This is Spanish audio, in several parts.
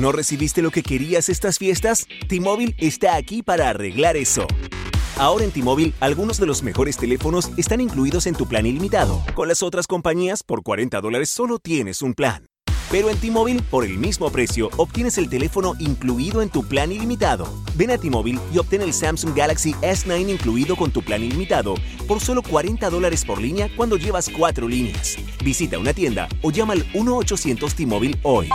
¿No recibiste lo que querías estas fiestas? T-Mobile está aquí para arreglar eso. Ahora en T-Mobile, algunos de los mejores teléfonos están incluidos en tu plan ilimitado. Con las otras compañías, por 40 dólares solo tienes un plan. Pero en T-Mobile, por el mismo precio, obtienes el teléfono incluido en tu plan ilimitado. Ven a T-Mobile y obtén el Samsung Galaxy S9 incluido con tu plan ilimitado por solo 40 dólares por línea cuando llevas cuatro líneas. Visita una tienda o llama al 1-800 T-Mobile hoy.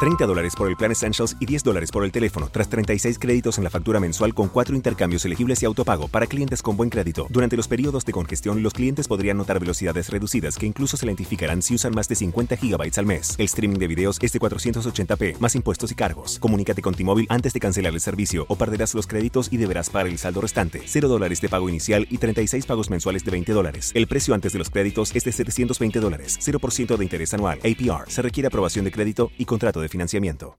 30 dólares por el plan Essentials y 10 dólares por el teléfono, tras 36 créditos en la factura mensual con 4 intercambios elegibles y autopago para clientes con buen crédito. Durante los periodos de congestión, los clientes podrían notar velocidades reducidas que incluso se identificarán si usan más de 50 GB al mes. El streaming de videos es de 480p, más impuestos y cargos. Comunícate con T-Mobile antes de cancelar el servicio o perderás los créditos y deberás pagar el saldo restante. 0 dólares de pago inicial y 36 pagos mensuales de 20 dólares. El precio antes de los créditos es de 720 dólares, 0% de interés anual. APR. Se requiere aprobación de crédito y contrato de financiamiento.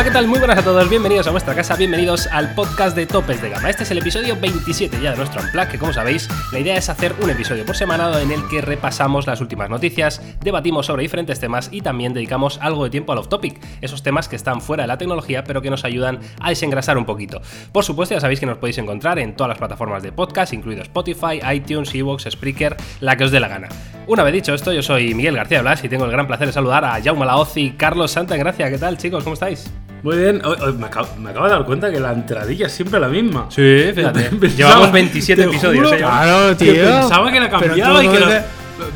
Hola, ¿qué tal? Muy buenas a todos, bienvenidos a vuestra casa, bienvenidos al podcast de Topes de Gama. Este es el episodio 27 ya de nuestro Unplug, que como sabéis, la idea es hacer un episodio por semana en el que repasamos las últimas noticias, debatimos sobre diferentes temas y también dedicamos algo de tiempo al off-topic, esos temas que están fuera de la tecnología pero que nos ayudan a desengrasar un poquito. Por supuesto, ya sabéis que nos podéis encontrar en todas las plataformas de podcast, incluido Spotify, iTunes, Evox, Spreaker, la que os dé la gana. Una vez dicho esto, yo soy Miguel García Blas y tengo el gran placer de saludar a Jaume Laozi y Carlos Santa Gracia. ¿Qué tal, chicos? ¿Cómo estáis? Muy bien, Hoy- hoy me, acabo, me acabo de dar cuenta que la entradilla es siempre la misma. Sí, fíjate. Pensaba- Llevamos 27 te episodios. juro ¿eh? Claro, que tío. pensaba que la cambiaba y que la-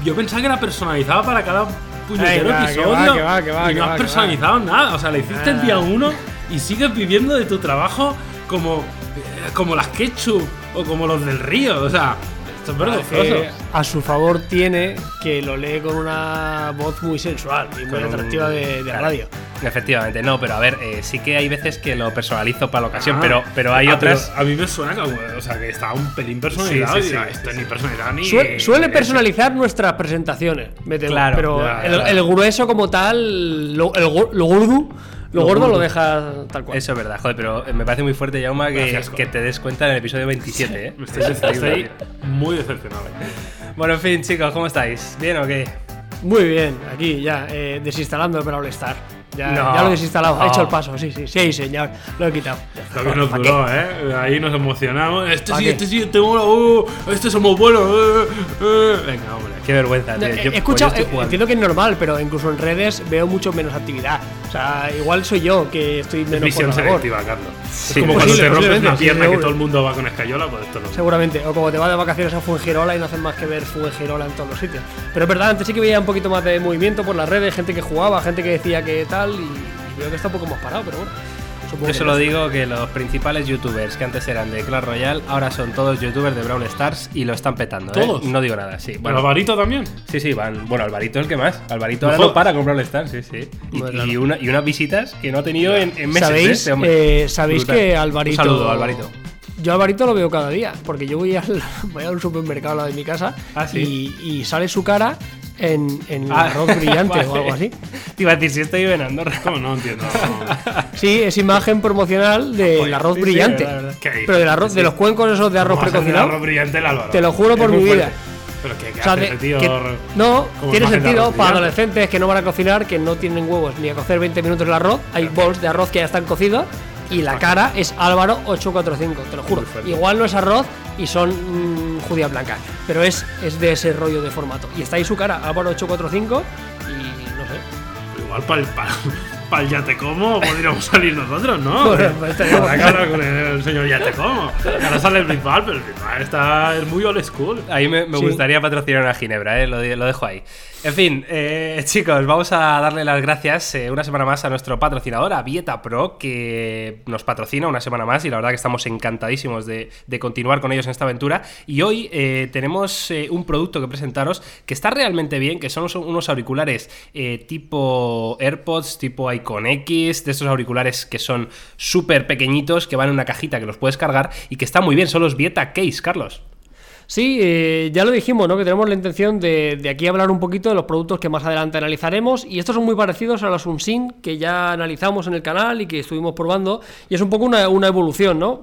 Yo pensaba que la personalizaba para cada puñetero Venga, que episodio. va, que va, que va, y que no has que personalizado nada. O sea, la hiciste el día Ah. uno y sigues viviendo de tu trabajo como, eh, como las ketchup o como los del río. O sea, esto es vergonzoso. Que a su favor tiene que lo lee con una voz muy sensual y muy atractiva de, de claro. radio. Efectivamente, no, pero a ver, eh, sí que hay veces que lo personalizo para la ocasión, Ah. pero, pero hay Ah, otras. pero a mí me suena como, o sea, que estaba un pelín personalizado. Sí, sí, y esto ni personalizado ni. Suele, suele personalizar nuestras presentaciones, me temo, Claro, pero ya, el, ya. el grueso como tal, lo, el, lo gordo, lo, Lo gordo gordo. lo deja tal cual. Eso es verdad, joder, pero me parece muy fuerte, Jauma, que, Gracias, que te des cuenta en el episodio 27, ¿eh? Estoy, estoy muy decepcionado. Bueno, en fin, chicos, ¿cómo estáis? ¿Bien o qué? Muy bien, aquí ya, eh, desinstalando el Brawl Star. Ya, No. ya lo he desinstalado, he No. hecho el paso, sí, sí, sí, señor, lo he quitado. Lo que nos ¿Pa' duró, ¿eh? Ahí nos emocionamos. Este ¿Pa' sí, qué? este sí, este mola. Uh, este somos buenos. uh, uh. Venga, hombre. Qué vergüenza, tío. Yo- he pues yo eh, entiendo que es normal, pero incluso en redes veo mucho menos actividad. O sea, igual soy yo que estoy menos Visión selectiva, Carlos. Sí, es como cuando te rompes una sí, pierna que seguro. todo el mundo va con escayola, pues esto no. Seguramente. O como te vas de vacaciones a Fuengirola y no haces más que ver Fuengirola en todos los sitios. Pero es verdad, antes sí que veía un poquito más de movimiento por las redes, gente que jugaba, gente que decía que tal, y, y veo que está un poco más parado, pero bueno. Yo solo digo que los principales youtubers que antes eran de Clash Royale, ahora son todos youtubers de Brawl Stars y lo están petando, ¿eh? ¿Todos? No digo nada, sí. Bueno, Alvarito también. sí, sí, van. Bueno, Alvarito es el que más. Alvarito No ahora no para con Brawl Stars, sí, sí. Y, y una, y unas visitas que no ha tenido en, en meses. ¿eh? ¿Sabéis, este hombre. eh, ¿sabéis que Alvarito. Un saludo, Alvarito. Yo a Alvarito lo veo cada día, porque yo voy, al, voy supermercado al lado de mi casa Ah, sí. y, y sale su cara en, en Ah, arroz brillante vale. o algo así. Te iba a decir, si estoy en Andorra. ¿Cómo no entiendo? Sí, es imagen promocional del Joder, arroz sí, sí, brillante. Pero del arroz, de los cuencos esos de arroz ¿Cómo hace el precocinado. arroz brillante el Álvaro? Te lo juro Es por mi vida. Pero que, que O sea, hace de- ese tío. que- no, tiene de sentido para adolescentes que no van a cocinar, que no tienen huevos ni a cocer 20 minutos el arroz. Hay bols de arroz que ya están cocidos y la cara es Álvaro 845, te lo juro. Igual no es arroz y son mm, judías blancas, pero es, es de ese rollo de formato. Y está ahí su cara, Álvaro 845 y no sé. Igual para el, para, el ya te como podríamos salir nosotros, ¿no? Bueno, pues que guay. hablar con el, señor ya te como. Ahora sale el principal, pero el principal está, es muy old school. Ahí me, me Sí. gustaría patrocinar una Ginebra, ¿eh? lo, de- lo dejo ahí. En fin, eh, chicos, vamos a darle las gracias eh, una semana más a nuestro patrocinador, a Vieta Pro, que nos patrocina una semana más y la verdad que estamos encantadísimos de, de continuar con ellos en esta aventura. Y hoy eh, tenemos eh, un producto que presentaros que está realmente bien, que son unos- auriculares eh, tipo AirPods, tipo Icon X, de estos auriculares que son súper pequeñitos, que van en una cajita que los puedes cargar y que está muy bien, son los Vieta Case, Carlos. Sí, eh, ya lo dijimos, ¿no? Que tenemos la intención de, de aquí hablar un poquito de los productos que más adelante analizaremos. Y estos son muy parecidos a los Unsin que ya analizamos en el canal y que estuvimos probando. Y es un poco una, evolución, ¿no?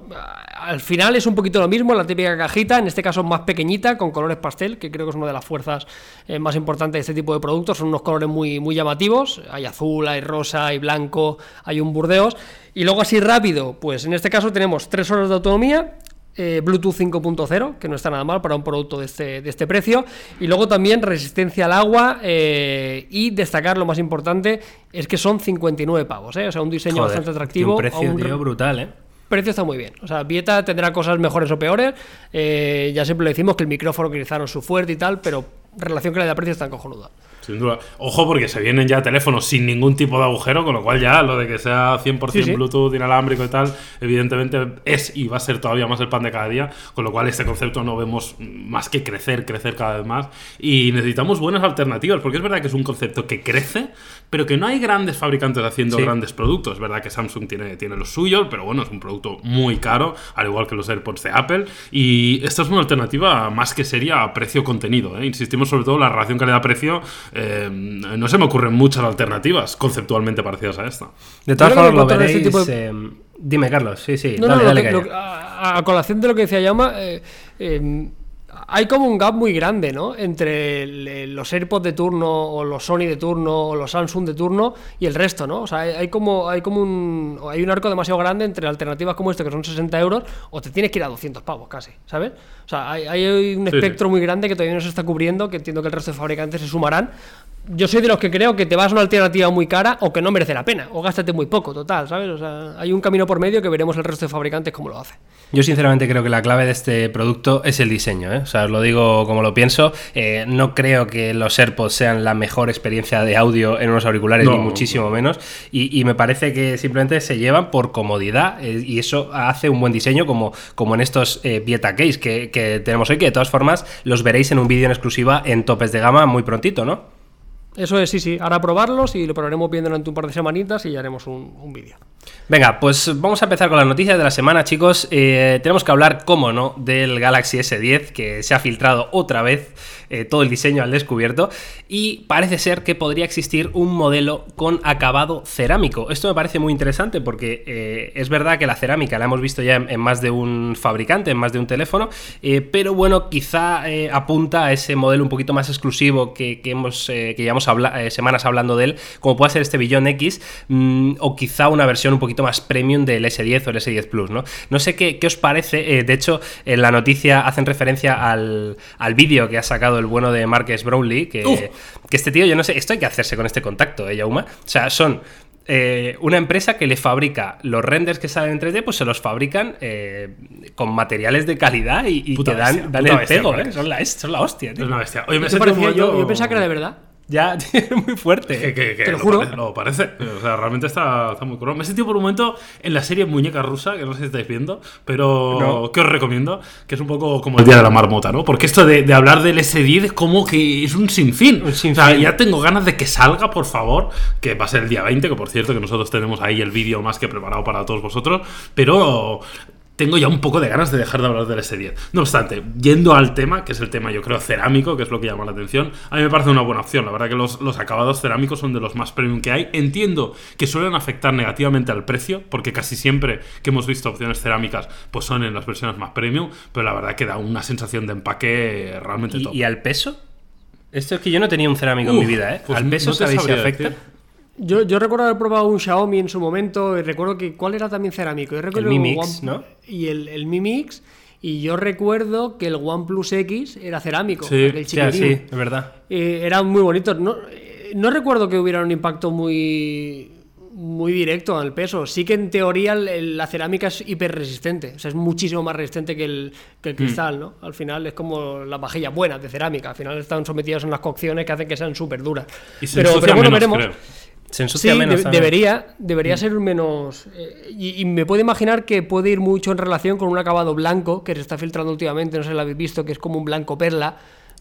Al final es un poquito lo mismo, la típica cajita, en este caso más pequeñita, con colores pastel, que creo que es una de las fuerzas eh, más importantes de este tipo de productos. Son unos colores muy, muy llamativos. Hay azul, hay rosa, hay blanco, hay un burdeos. Y luego así rápido, pues en este caso tenemos 3 horas de autonomía, eh, Bluetooth 5.0, que no está nada mal para un producto de este, de este precio. Y luego también resistencia al agua eh, y destacar lo más importante es que son 59 pavos, ¿eh? o sea, un diseño Joder, bastante atractivo. Un precio, un tío, brutal, ¿eh? precio está muy bien. O sea, Vieta tendrá cosas mejores o peores. Eh, ya siempre le decimos que el micrófono que utilizaron su fuerte y tal, pero relación calidad-precio está cojonuda. Sin duda. Ojo, porque se vienen ya teléfonos sin ningún tipo de agujero, con lo cual ya lo de que sea 100% Sí, sí. Bluetooth inalámbrico y tal, evidentemente es y va a ser todavía más el pan de cada día, con lo cual este concepto no vemos más que crecer, crecer cada vez más. Y necesitamos buenas alternativas, porque es verdad que es un concepto que crece, pero que no hay grandes fabricantes haciendo Sí. grandes productos. Es verdad que Samsung tiene, tiene los suyos, pero bueno, es un producto muy caro, al igual que los AirPods de Apple. Y esta es una alternativa más que seria a precio-contenido. ¿eh? Insistimos sobre todo en la relación calidad-precio. Eh, no se me ocurren muchas alternativas conceptualmente parecidas a esta. De todas formas, lo veréis. este tipo de- eh, dime, Carlos, sí, sí. No, dale, no, dale que- a, a colación de lo que decía Yama, eh, eh, hay como un gap muy grande, ¿no? Entre el- el- los AirPods de turno, o los Sony de turno, o los Samsung de turno y el resto, ¿no? O sea, hay, hay como, hay como un, hay un arco demasiado grande entre alternativas como esto, que son 60 euros, o te tienes que ir a 200 pavos casi, ¿sabes? O sea, hay, hay un Sí, sí. espectro muy grande que todavía no se está cubriendo, que entiendo que el resto de fabricantes se sumarán. Yo soy de los que creo que te vas a una alternativa muy cara o que no merece la pena, o gástate muy poco, total, ¿sabes? O sea, hay un camino por medio que veremos el resto de fabricantes cómo lo hace. Yo sinceramente creo que la clave de este producto es el diseño, ¿eh? o sea, os lo digo como lo pienso. Eh, no creo que los AirPods sean la mejor experiencia de audio en unos auriculares, No, ni muchísimo menos. Y, y me parece que simplemente se llevan por comodidad eh, y eso hace un buen diseño, como, como en estos eh, Vieta Case que, que tenemos hoy, que de todas formas los veréis en un vídeo en exclusiva en topes de gama muy prontito, ¿no? Eso es, sí, sí. Ahora probarlos y lo probaremos bien durante un par de semanitas y ya haremos un, un vídeo. Venga, pues vamos a empezar con las noticias de la semana, chicos. Eh, tenemos que hablar, cómo no, del Galaxy S10, que se ha filtrado otra vez eh, todo el diseño al descubierto. Y parece ser que podría existir un modelo con acabado cerámico. Esto me parece muy interesante porque eh, es verdad que la cerámica la hemos visto ya en, más de un fabricante, en más de un teléfono. pero bueno, quizá apunta a ese modelo un poquito más exclusivo que, que hemos, que llevamos habla- eh, semanas hablando de él, como puede ser este Billón X, mm, o quizá una versión un poquito más premium del S10 o el S10 Plus, ¿no? No sé qué, qué os parece, eh, de hecho, en la noticia hacen referencia al, al vídeo que ha sacado el bueno de Marques Brownlee, que, que este tío, yo no sé, esto hay que hacerse con este contacto, ¿eh, Yauma? O sea, son eh, una empresa que le fabrica los renders que salen en 3D, pues se los fabrican eh, con materiales de calidad y, que dan, bestia, dan el bestia, pego. ¿eh? Son la, son la hostia, tío. Es una bestia. Oye, me yo pensaba que era de verdad. Ya, es muy fuerte. Que, que- que Te lo juro. Parece, lo parece. O sea, realmente está, está muy curado. Me he sentido por un momento en la serie Muñeca Rusa, que no sé si estáis viendo, pero No. que os recomiendo, que es un poco como el día de la marmota, ¿no? Porque esto de, de hablar del S10 es como que es un sinfín. Un sinfín. O sea, ya tengo ganas de que salga, por favor, que va a ser el día 20, que por cierto que nosotros tenemos ahí el vídeo más que preparado para todos vosotros, pero tengo ya un poco de ganas de dejar de hablar del S10. No obstante, yendo al tema, que es el tema yo creo cerámico, que es lo que llama la atención, a mí me parece una buena opción. La verdad que los, los acabados cerámicos son de los más premium que hay. Entiendo que suelen afectar negativamente al precio, porque casi siempre que hemos visto opciones cerámicas, pues son en las versiones más premium, pero la verdad que da una sensación de empaque realmente top. ¿Y, y al peso? Esto es que yo no tenía un cerámico en mi vida, ¿eh? pues ¿Al peso no sabéis si afecta? decir. Yo, yo recuerdo haber probado un Xiaomi en su momento y recuerdo que cuál era también cerámico. Yo recuerdo Mi Mix, One- ¿no? Y el, el Mi Mix. Y yo recuerdo que el OnePlus X era cerámico. Sí, sea, sí, es verdad. Eh, eran muy bonitos. No, eh, no recuerdo que hubiera un impacto muy muy directo al peso. Sí que en teoría el- el- la cerámica es hiperresistente. O sea, es muchísimo más resistente que el, que el cristal, ¿no? Al final es como las vajillas buenas de cerámica. Al final están sometidas a unas cocciones que hacen que sean súper duras. Y se Pero, pero bueno, menos, veremos. creo. Se Sí, menos. de- debería, debería ser menos. eh, y, y me puedo imaginar que puede ir mucho en relación con un acabado blanco que se está filtrando últimamente, no sé si lo habéis visto, que es como un blanco perla.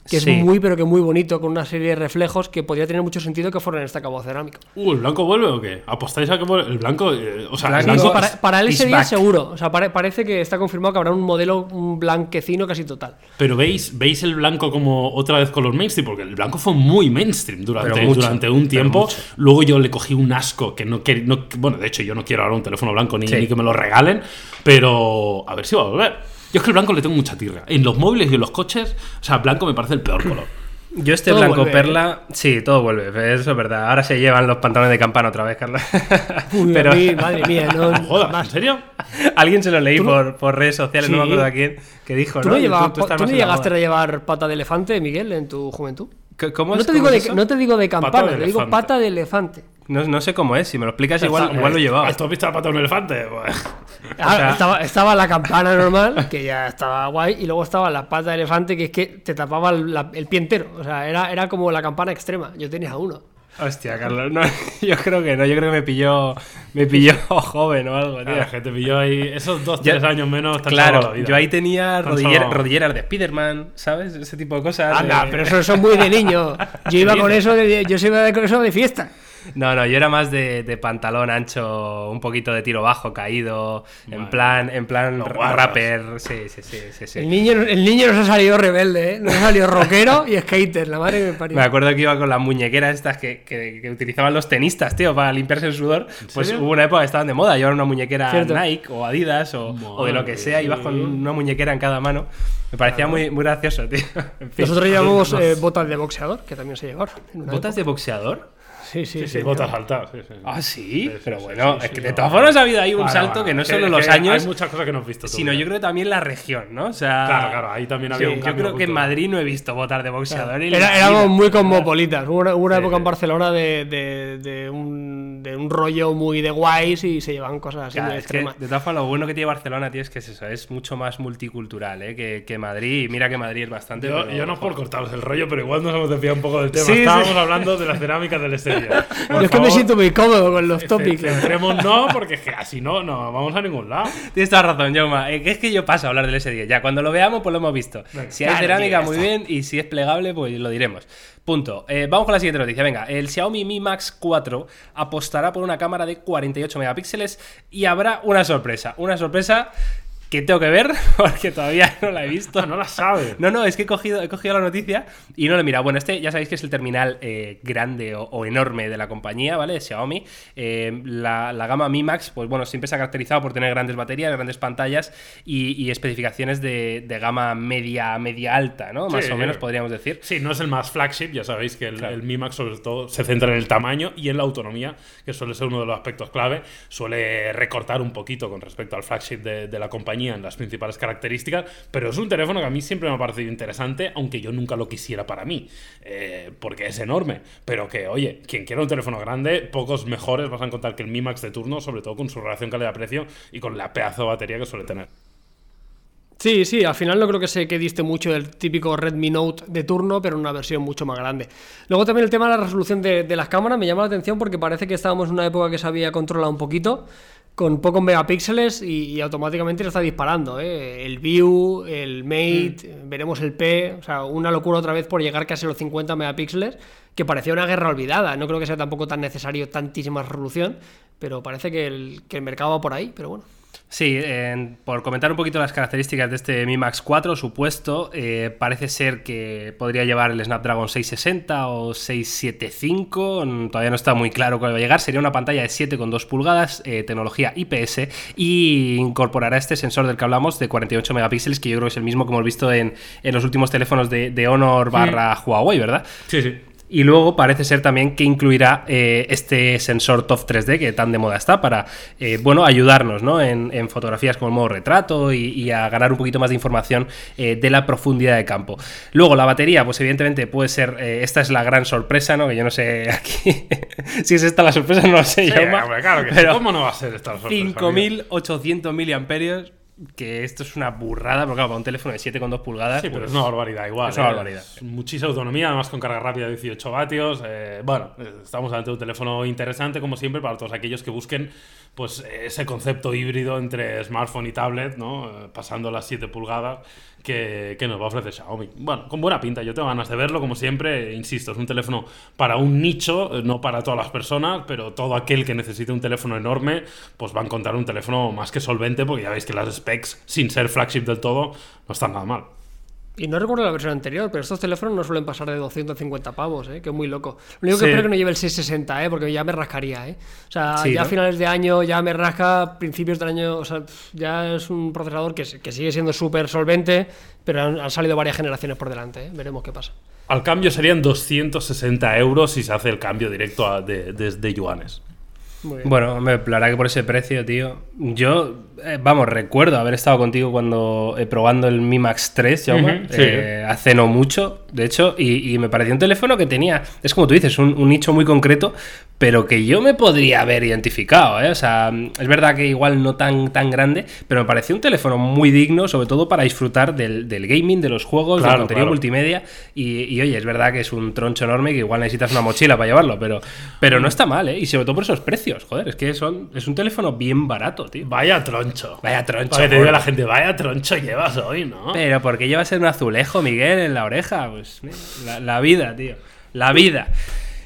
Que Sí. es muy, pero que muy bonito, con una serie de reflejos que podría tener mucho sentido que fuera en este cabo cerámico. Uh, ¿el blanco vuelve o qué? ¿Apostáis a que vuelve? El blanco, eh, o sea, el Blanco sí, blanco para, para él is ese día back. seguro. O sea, pare- parece que está confirmado que habrá un modelo un blanquecino casi total. Pero veis, veis el blanco como otra vez color mainstream, porque el blanco fue muy mainstream durante, mucho, durante un tiempo. Luego yo le cogí un asco que no quiero. bueno, de hecho, yo no quiero ahora un teléfono blanco ni, Sí. ni que me lo regalen, pero a ver si va a volver. Yo es que el blanco le tengo mucha tirra. En los móviles y en los coches, o sea, blanco me parece el peor color. Yo este Todo blanco vuelve, perla, sí, todo vuelve, eso es verdad. Ahora se llevan los pantalones de campana otra vez, Carlos. Uy, Pero mí, madre mía, no. Joder, ¿en serio? alguien se lo leí no- por, por redes sociales, no me acuerdo a quién, que dijo, ¿Tú ¿no? llevabas- tú no llegaste a llevar pata de elefante, Miguel, en tu juventud? C- ¿Cómo No te, cómo digo es de, no te digo de campana, te digo pata de elefante. No, no sé cómo es, si me lo explicas igual, Está- igual lo llevaba. ¿Tú has visto la pata de un elefante? Pues, Ah, sea- estaba, estaba la campana normal, que ya estaba guay, y luego estaba la pata de elefante, que es que te tapaba el, la- el pie entero. O sea, era, era como la campana extrema. Yo tenía uno. Hostia, Carlos, no, yo creo que no, yo creo que me pilló, me pilló joven o algo, tío. Claro, que te pilló ahí esos dos, Yo- tres años menos. Claro, la vida. yo ahí tenía rodillera- rodilleras de Spider-Man, ¿sabes? Ese tipo de cosas. Anda, eh. pero eso, es muy de niño. Yo iba con eso de, yo iba con eso de fiesta. No, no, yo era más de, de pantalón ancho, un poquito de tiro bajo, caído, en plan, en plan Los rapper. Sí, sí, sí, sí, sí. El niño, el niño nos ha salido rebelde, ¿eh? Nos ha salido rockero y skater, la madre que me parió. Me acuerdo que iba con las muñequeras estas que, que- que utilizaban los tenistas, tío, para limpiarse el sudor. Pues hubo una época que estaban de moda. Llevar una muñequera Cierto. Nike o Adidas o, o de lo que sea. Ibas con una muñequera en cada mano. Me parecía muy, muy gracioso, tío. En fin. Nosotros llevamos eh, botas de boxeador, que también se llevaron. ¿Botas de boxeador? Sí, sí, Sí, sí. botas altas. Sí, sí. Ah, sí. Pero sí, bueno, sí, es que de todas formas ha habido ahí un Bueno, salto bueno, que no que- solo que los años. Hay muchas cosas que no has visto tú. Sino yo creo que también la región, ¿no? O sea. Claro, claro, ahí también había sí, un Yo creo que en. Madrid no he visto botas de boxeador. Era- la éramos muy cosmopolitas. Hubo una, hubo una Sí, época en. Barcelona de, de- de un, de un rollo muy de guays y se llevaban cosas así Claro, que, extremas. de todas formas, lo bueno que tiene Barcelona, tío, es que es eso, es mucho más multicultural ¿eh? que, que Madrid. Y mira que Madrid es bastante. Yo, no es por cortaros el rollo, pero igual nos hemos desviado un poco del tema. Estábamos hablando de las cerámicas del exterior. Yo es que me siento muy cómodo con los topics. Centremos no, porque es que así no, no vamos a ningún lado. Tienes toda razón, Jauma. Eh, es que yo paso a hablar del S10. Ya, cuando lo veamos, pues lo hemos visto. Si hay Claro, cerámica, muy bien. Y si es plegable, pues lo diremos. Punto. Eh, vamos con la siguiente noticia. Venga, el Xiaomi Mi Max 4 apostará por una cámara de 48 megapíxeles y habrá una sorpresa. Una sorpresa que tengo que ver porque todavía no la he visto. No la sabes. No, no, es que he cogido, he cogido la noticia y no lo he mirado. Bueno, este ya sabéis que es el terminal eh, grande o, o enorme de la compañía, ¿vale? De Xiaomi. Eh, la, la gama Mi Max, pues bueno, siempre se ha caracterizado por tener grandes baterías, grandes pantallas y, y especificaciones de, de gama media, media alta, ¿no? Más Sí. o menos podríamos decir. Sí, no es el más flagship, ya sabéis que el, el Mi Max sobre todo se centra en el tamaño y en la autonomía, que suele ser uno de los aspectos clave. Suele recortar un poquito con respecto al flagship de, de la compañía en las principales características, pero es un teléfono que a mí siempre me ha parecido interesante, aunque yo nunca lo quisiera para mí, eh, porque es enorme. Pero que, oye, quien quiera un teléfono grande, pocos mejores vas a encontrar que el Mi Max de turno, sobre todo con su relación calidad-precio y con la pedazo de batería que suele tener. Sí, sí, al final no creo que se que diste mucho del típico Redmi Note de turno, pero en una versión mucho más grande. Luego también el tema de la resolución de las cámaras me llama la atención porque parece que estábamos en una época que se había controlado un poquito, con pocos megapíxeles y, y automáticamente lo está disparando. ¿eh? El View, el Mate, veremos el P, o sea, una locura otra vez por llegar casi a los 50 megapíxeles, que parecía una guerra olvidada. No creo que sea tampoco tan necesario tantísima resolución, pero parece que el, que el mercado va por ahí, pero bueno. Sí, por comentar un poquito las características de este Mi Max 4, su puesto, eh, parece ser que podría llevar el Snapdragon 660 o 675, mm, todavía no está muy claro cuál va a llegar, sería una pantalla de 7,2 pulgadas, eh, tecnología IPS, y incorporará este sensor del que hablamos de 48 megapíxeles, que yo creo que es el mismo que hemos visto en, en los últimos teléfonos de, de Honor barra Huawei, ¿verdad? Sí, sí. Y luego parece ser también que incluirá eh, este sensor TOF 3D que tan de moda está para, eh, bueno, ayudarnos ¿no? en, en fotografías con el modo retrato y, y a ganar un poquito más de información eh, de la profundidad de campo. Luego la batería, pues evidentemente puede ser, esta es la gran sorpresa, ¿no? Que yo no sé aquí si es esta la sorpresa, no lo sé Sí, hombre, claro que sí. pero ¿Cómo no va a ser esta sorpresa? amigo? 5800 miliamperios, que esto es una burrada, pero claro, para un teléfono de 7,2 pulgadas. Sí, pero pues- es una barbaridad igual. Es una ¿eh? barbaridad. Es Muchísima autonomía, además con carga rápida de 18 vatios. eh, bueno, eh, estamos ante un teléfono interesante, como siempre, para todos aquellos que busquen pues ese concepto híbrido entre smartphone y tablet, ¿no? Pasando las 7 pulgadas, que, nos va a ofrecer Xiaomi. Bueno, con buena pinta, yo tengo ganas de verlo, como siempre, insisto, es un teléfono para un nicho, eh, no para todas las personas, pero todo aquel que necesite un teléfono enorme, pues va a encontrar un teléfono más que solvente, porque ya veis que las specs, sin ser flagship del todo, no están nada mal. Y no recuerdo la versión anterior, pero estos teléfonos no suelen pasar de 250 pavos, ¿eh? que es muy loco. Lo único que espero que no lleve el 660, ¿eh? porque ya me rascaría. ¿eh? O sea, Sí, ya ¿no? a finales de año ya me rasca, principios del año, o sea, ya es un procesador que, que sigue siendo súper solvente, pero han, han salido varias generaciones por delante. ¿eh? Veremos qué pasa. Al cambio serían 260 euros si se hace el cambio directo a- de, de, de yuanes. Muy bien. Bueno, la verdad que por ese precio, tío. Yo, eh, vamos, recuerdo haber estado contigo cuando eh, probando el Mi Max 3, Jaume, Ujú, sí. eh, hace no mucho, de hecho, y, y me pareció un teléfono que tenía, es como tú dices, un, un nicho muy concreto, pero que yo me podría haber identificado. O sea, es verdad que igual no tan, tan grande, pero me pareció un teléfono muy digno, sobre todo para disfrutar del, del gaming, de los juegos, Claro, del contenido claro. multimedia. Y, y, oye, es verdad que es un troncho enorme que igual necesitas una mochila para llevarlo, pero, pero no está mal, ¿eh? Y sobre todo por esos precios, joder, es que son, es un teléfono bien barato, tío. Vaya troncho. Vaya troncho, Para que te gordo. la gente, vaya troncho llevas hoy, ¿no? Pero porque llevas un azulejo, Miguel, en la oreja. Pues mira, la, la vida, tío. La vida.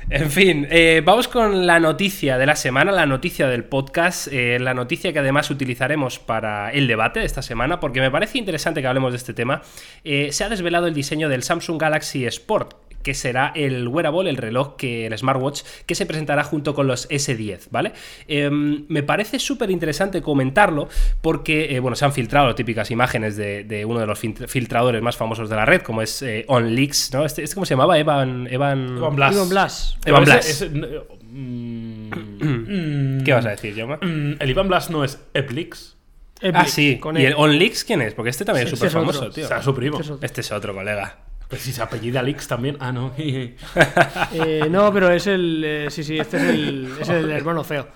En fin, eh, vamos con la noticia de la semana, la noticia del podcast, eh, la noticia que además utilizaremos para el debate de esta semana, porque me parece interesante que hablemos de este tema. Eh, se ha desvelado el diseño del Samsung Galaxy Sport, que será el wearable, el reloj, que el smartwatch, que se presentará junto con los S10, ¿vale? Em, me parece súper interesante comentarlo porque, eh, bueno, se han filtrado típicas imágenes de, de uno de los fil- filtradores más famosos de la red, como es eh, OnLeaks, ¿no? Este, este ¿Cómo se llamaba? Evan... Evan... Evan Blas. Ivan Blas. Evan Blas. ese- ese- no, mm, ¿Qué vas a decir, Jaume? mm, el Iván Blas no es Eplix. Epic, Ah, sí. con ¿Y él. el OnLeaks quién es? Porque este también Sí, es súper famoso, tío. O sea, su primo. Ese es otro. Este es otro colega. Pues si se apellida Lix también. Ah, no. Eh, no, pero es el. eh, sí, sí, este es el, es el hermano feo.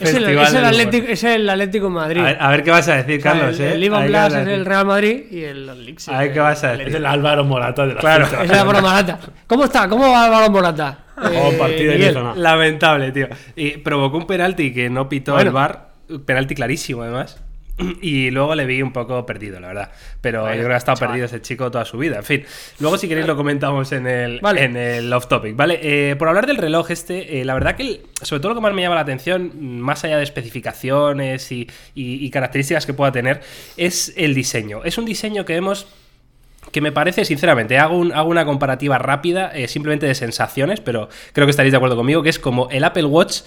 Es el, es Atlético, es el Atlético de Madrid. A ver, a ver qué vas a decir, O sea, Carlos. el, ¿eh? el Ivan Blas es el. Real Madrid y el Leaks A ver es qué vas a el decir. es el Álvaro Morata de la Claro. Es el Álvaro Morata. ¿Cómo está? ¿Cómo va Álvaro Morata? Oh, partido Miguel. Lamentable, tío. Y provocó un penalti que no pitó Bueno. el bar. Penalti clarísimo, además. Y luego le vi un poco perdido, la verdad. Pero Vaya, yo creo que ha estado chaval. perdido ese chico toda su vida. En fin, luego si queréis lo comentamos en el, Vale. en el off topic, ¿vale? Eh, por hablar del reloj este, eh, la verdad que el- sobre todo lo que más me llama la atención, más allá de especificaciones y, y- y características que pueda tener, es el diseño. Es un diseño que vemos que me parece, sinceramente, hago, un- hago una comparativa rápida, eh, simplemente de sensaciones, pero creo que estaréis de acuerdo conmigo, que es como el Apple Watch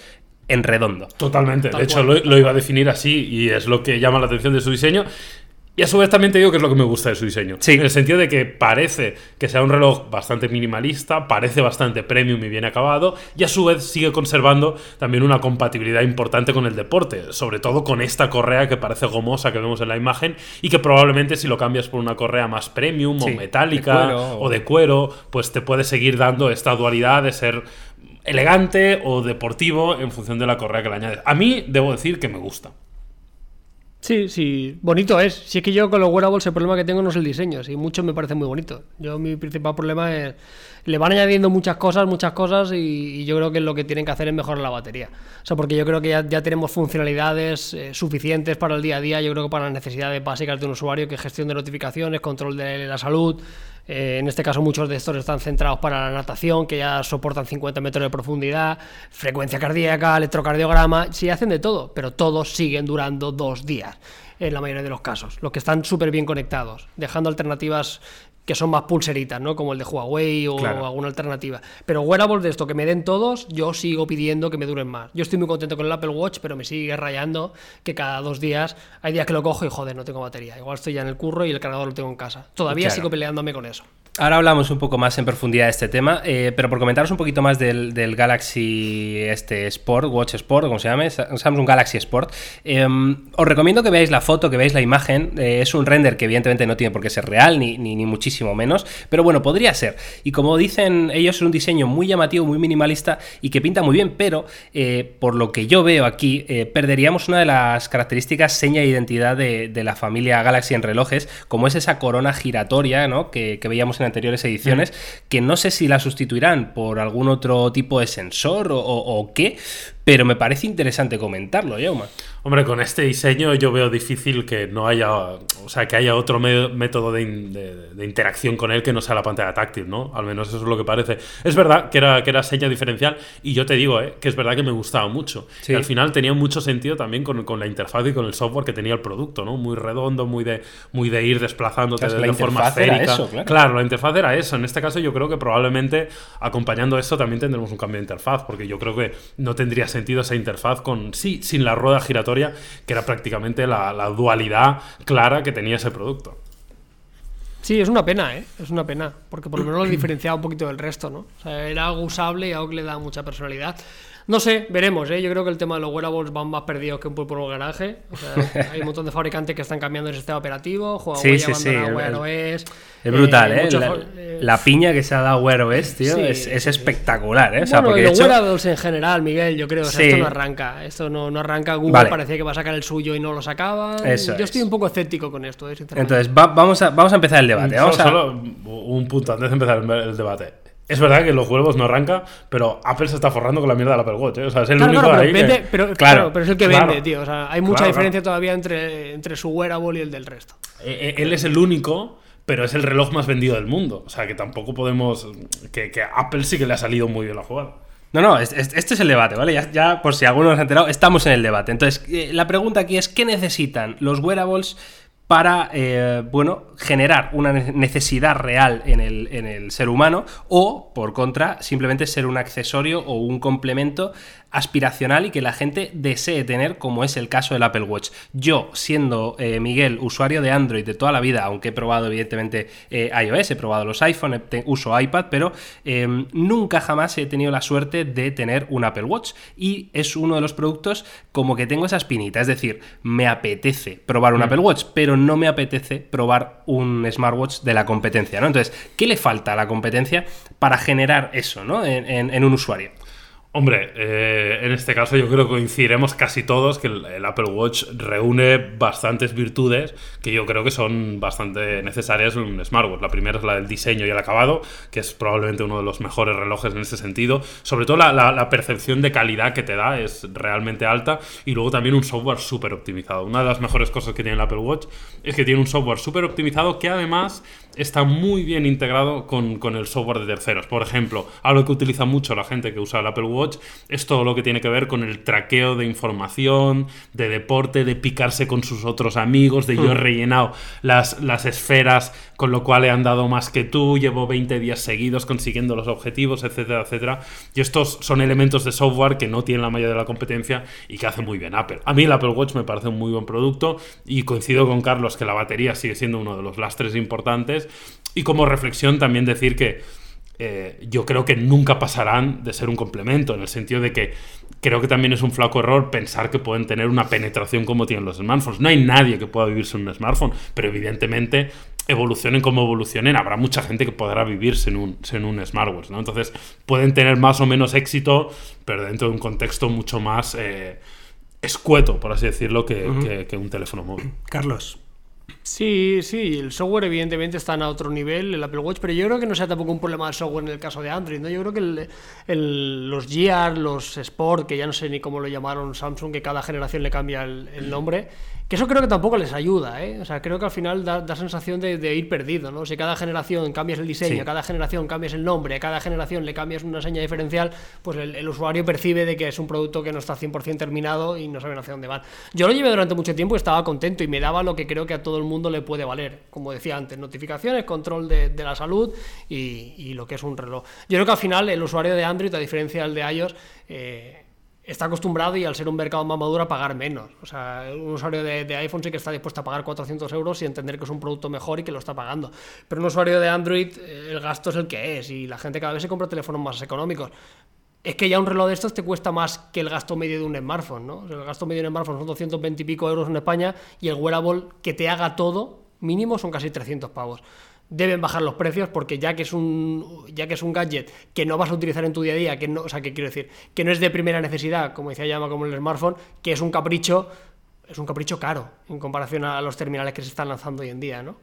en redondo. Totalmente. Tal de hecho, lo, lo iba a definir así y es lo que llama la atención de su diseño. Y a su vez también te digo que es lo que me gusta de su diseño. Sí. En el sentido de que parece que sea un reloj bastante minimalista, parece bastante premium y bien acabado, y a su vez sigue conservando también una compatibilidad importante con el deporte, sobre todo con esta correa que parece gomosa que vemos en la imagen y que probablemente si lo cambias por una correa más premium Sí, o metálica de cuero. o de cuero, pues te puede seguir dando esta dualidad de ser elegante o deportivo en función de la correa que le añades. A mí debo decir que me gusta. Sí, sí, bonito es. Si es que yo con los wearables el problema que tengo no es el diseño, sí, muchos me parece muy bonito. Yo mi principal problema es le van añadiendo muchas cosas, muchas cosas y, yo creo que lo que tienen que hacer es mejorar la batería. O sea, porque yo creo que ya, ya tenemos funcionalidades eh, suficientes para el día a día, yo creo que para las necesidades básicas de un usuario, que es gestión de notificaciones, control de la salud. Eh, en este caso muchos de estos están centrados para la natación, que ya soportan 50 metros de profundidad, frecuencia cardíaca, electrocardiograma, sí hacen de todo, pero todos siguen durando dos días en la mayoría de los casos, los que están súper bien conectados, dejando alternativas que son más pulseritas, ¿no? Como el de Huawei o Claro. alguna alternativa. Pero wearables de esto que me den todos, yo sigo pidiendo que me duren más. Yo estoy muy contento con el Apple Watch, pero me sigue rayando que cada dos días hay días que lo cojo y joder, no tengo batería. Igual estoy ya en el curro y el cargador lo tengo en casa. Todavía Claro. sigo peleándome con eso. Ahora hablamos un poco más en profundidad de este tema, eh, pero por comentaros un poquito más del, Galaxy este Sport, Watch Sport, como se llame, Sa- Samsung Galaxy Sport. eh, os recomiendo que veáis la foto, que veáis la imagen. eh, es un render que evidentemente no tiene por qué ser real, ni, ni, muchísimo menos, pero bueno, podría ser. Y como dicen ellos, es un diseño muy llamativo, muy minimalista y que pinta muy bien, pero eh, por lo que yo veo aquí, perderíamos una de las características, seña de identidad de, la familia Galaxy en relojes, como es esa corona giratoria ¿no? que, que veíamos en anteriores ediciones, que no sé si la sustituirán por algún otro tipo de sensor o, o- o qué, pero me parece interesante comentarlo, Yauma. Hombre, con este diseño yo veo difícil que no haya, o sea, que haya otro método de, interacción con él que no sea la pantalla táctil, ¿no? Al menos eso es lo que parece. Es verdad que era, que era seña diferencial y yo te digo, ¿eh? que es verdad que me gustaba mucho. Y al final tenía mucho sentido también con, con, la interfaz y con el software que tenía el producto, ¿no? Muy redondo, muy de, muy de ir desplazándote de, la forma esférica. claro. claro, la interfaz era eso. En este caso yo creo que probablemente acompañando esto también tendremos un cambio de interfaz, porque yo creo que no tendría sentido esa interfaz con, sí, sin la rueda giratoria que era prácticamente la, dualidad clara que tenía ese producto. Sí, es una pena, ¿eh? Es una pena, porque por lo menos lo diferenciaba un poquito del resto, ¿no? O sea, era algo usable y algo que le da mucha personalidad. No sé, veremos, ¿eh? Yo creo que el tema de los wearables van más perdidos que un pulpo en el garaje. O sea, hay un montón de fabricantes que están cambiando el sistema operativo, Huawei sí, sí, sí. Wear OS. Es brutal, ¿eh? ¿eh? La, piña que se ha dado Wear OS, tío, es, es, espectacular, ¿eh? O sea, porque los wearables en general, Miguel, yo creo, o sea, esto no arranca. Esto no, no arranca. Google parecía que va a sacar el suyo y no lo sacaba. yo estoy un poco escéptico con esto, ¿eh? Entonces, vamos, a, vamos a empezar el debate. Vamos solo, un punto antes de empezar el debate. Es verdad que los huevos no arranca, pero Apple se está forrando con la mierda del Apple Watch. ¿eh? O sea, es el único claro, ahí pero, claro, pero es el que vende, tío. O sea, hay mucha diferencia todavía entre, entre su wearable y el del resto. Eh, eh, él es el único, pero es el reloj más vendido del mundo. O sea, que tampoco podemos. Que, que Apple sí que le ha salido muy bien la jugada. No, no, este, es el debate, ¿vale? Ya, ya, por si alguno no se ha enterado, estamos en el debate. Entonces, la pregunta aquí es: ¿qué necesitan los wearables para, eh, bueno, generar una necesidad real en el, en el, ser humano o, por contra, simplemente ser un accesorio o un complemento aspiracional y que la gente desee tener, como es el caso del Apple Watch. Yo, siendo eh, Miguel, usuario de Android de toda la vida, aunque he probado evidentemente eh, iOS, he probado los iPhone, uso iPad, pero em, nunca jamás he tenido la suerte de tener un Apple Watch y es uno de los productos como que tengo esa espinita, es decir, me apetece probar un mm. Apple Watch, pero no me apetece probar un smartwatch de la competencia, ¿no? Entonces, ¿qué le falta a la competencia para generar eso, ¿no? en un usuario? Hombre, eh, en este caso yo creo que coincidiremos casi todos que el, Apple Watch reúne bastantes virtudes que yo creo que son bastante necesarias en un smartwatch. La primera es la del diseño y el acabado, que es probablemente uno de los mejores relojes en ese sentido. Sobre todo la, percepción de calidad que te da es realmente alta y luego también un software súper optimizado. Una de las mejores cosas que tiene el Apple Watch es que tiene un software súper optimizado que además está muy bien integrado con, con el software de terceros. Por ejemplo, algo que utiliza mucho la gente que usa el Apple Watch es todo lo que tiene que ver con el traqueo de información, de deporte, de picarse con sus otros amigos, de yo he hmm. rellenado las, las esferas, con lo cual he andado más que tú, llevo 20 días seguidos consiguiendo los objetivos, etcétera, etcétera. Y estos son elementos de software que no tienen la mayoría de la competencia y que hace muy bien Apple. A mí el Apple Watch me parece un muy buen producto y coincido con Carlos que la batería sigue siendo uno de los lastres importantes. Y como reflexión también decir que eh, yo creo que nunca pasarán de ser un complemento, en el sentido de que creo que también es un flaco error pensar que pueden tener una penetración como tienen los smartphones. No hay nadie que pueda vivirse un smartphone, pero evidentemente evolucionen como evolucionen, habrá mucha gente que podrá vivirse en un, en un smartwatch, ¿no? Entonces pueden tener más o menos éxito, pero dentro de un contexto mucho más eh, escueto, por así decirlo, que un teléfono móvil. Carlos. Sí, sí, el software evidentemente está a otro nivel, el Apple Watch, pero yo creo que no sea tampoco un problema de software en el caso de Android, ¿no? Yo creo que los Gear, los Sport, que ya no sé ni cómo lo llamaron Samsung, que cada generación le cambia el nombre, que eso creo que tampoco les ayuda, ¿eh? O sea, creo que al final da, da sensación de, ir perdido, ¿no? Si cada generación cambias el diseño, cada generación cambias el nombre, a cada generación le cambias una seña diferencial, pues el, usuario percibe de que es un producto que no está 100% terminado y no saben hacia dónde van. Yo lo llevé durante mucho tiempo y estaba contento y me daba lo que creo que a todo el mundo le puede valer. Como decía antes, notificaciones, control de, la salud y, lo que es un reloj. Yo creo que al final el usuario de Android, a diferencia del de iOS, eh, está acostumbrado y al ser un mercado más maduro a pagar menos. O sea, un usuario de, iPhone sí que está dispuesto a pagar 400 euros y entender que es un producto mejor y que lo está pagando. Pero un usuario de Android, eh, el gasto es el que es y la gente cada vez se compra teléfonos más económicos. Es que ya un reloj de estos te cuesta más que el gasto medio de un smartphone, ¿no? el gasto medio de un smartphone son 220 y pico euros en España y el wearable que te haga todo, mínimo, son casi 300 pavos deben bajar los precios porque ya que es un ya que es un gadget que no vas a utilizar en tu día a día, que no, o sea, que quiero decir, que no es de primera necesidad, como decía llama como el smartphone, que es un capricho, es un capricho caro en comparación a los terminales que se están lanzando hoy en día, ¿no?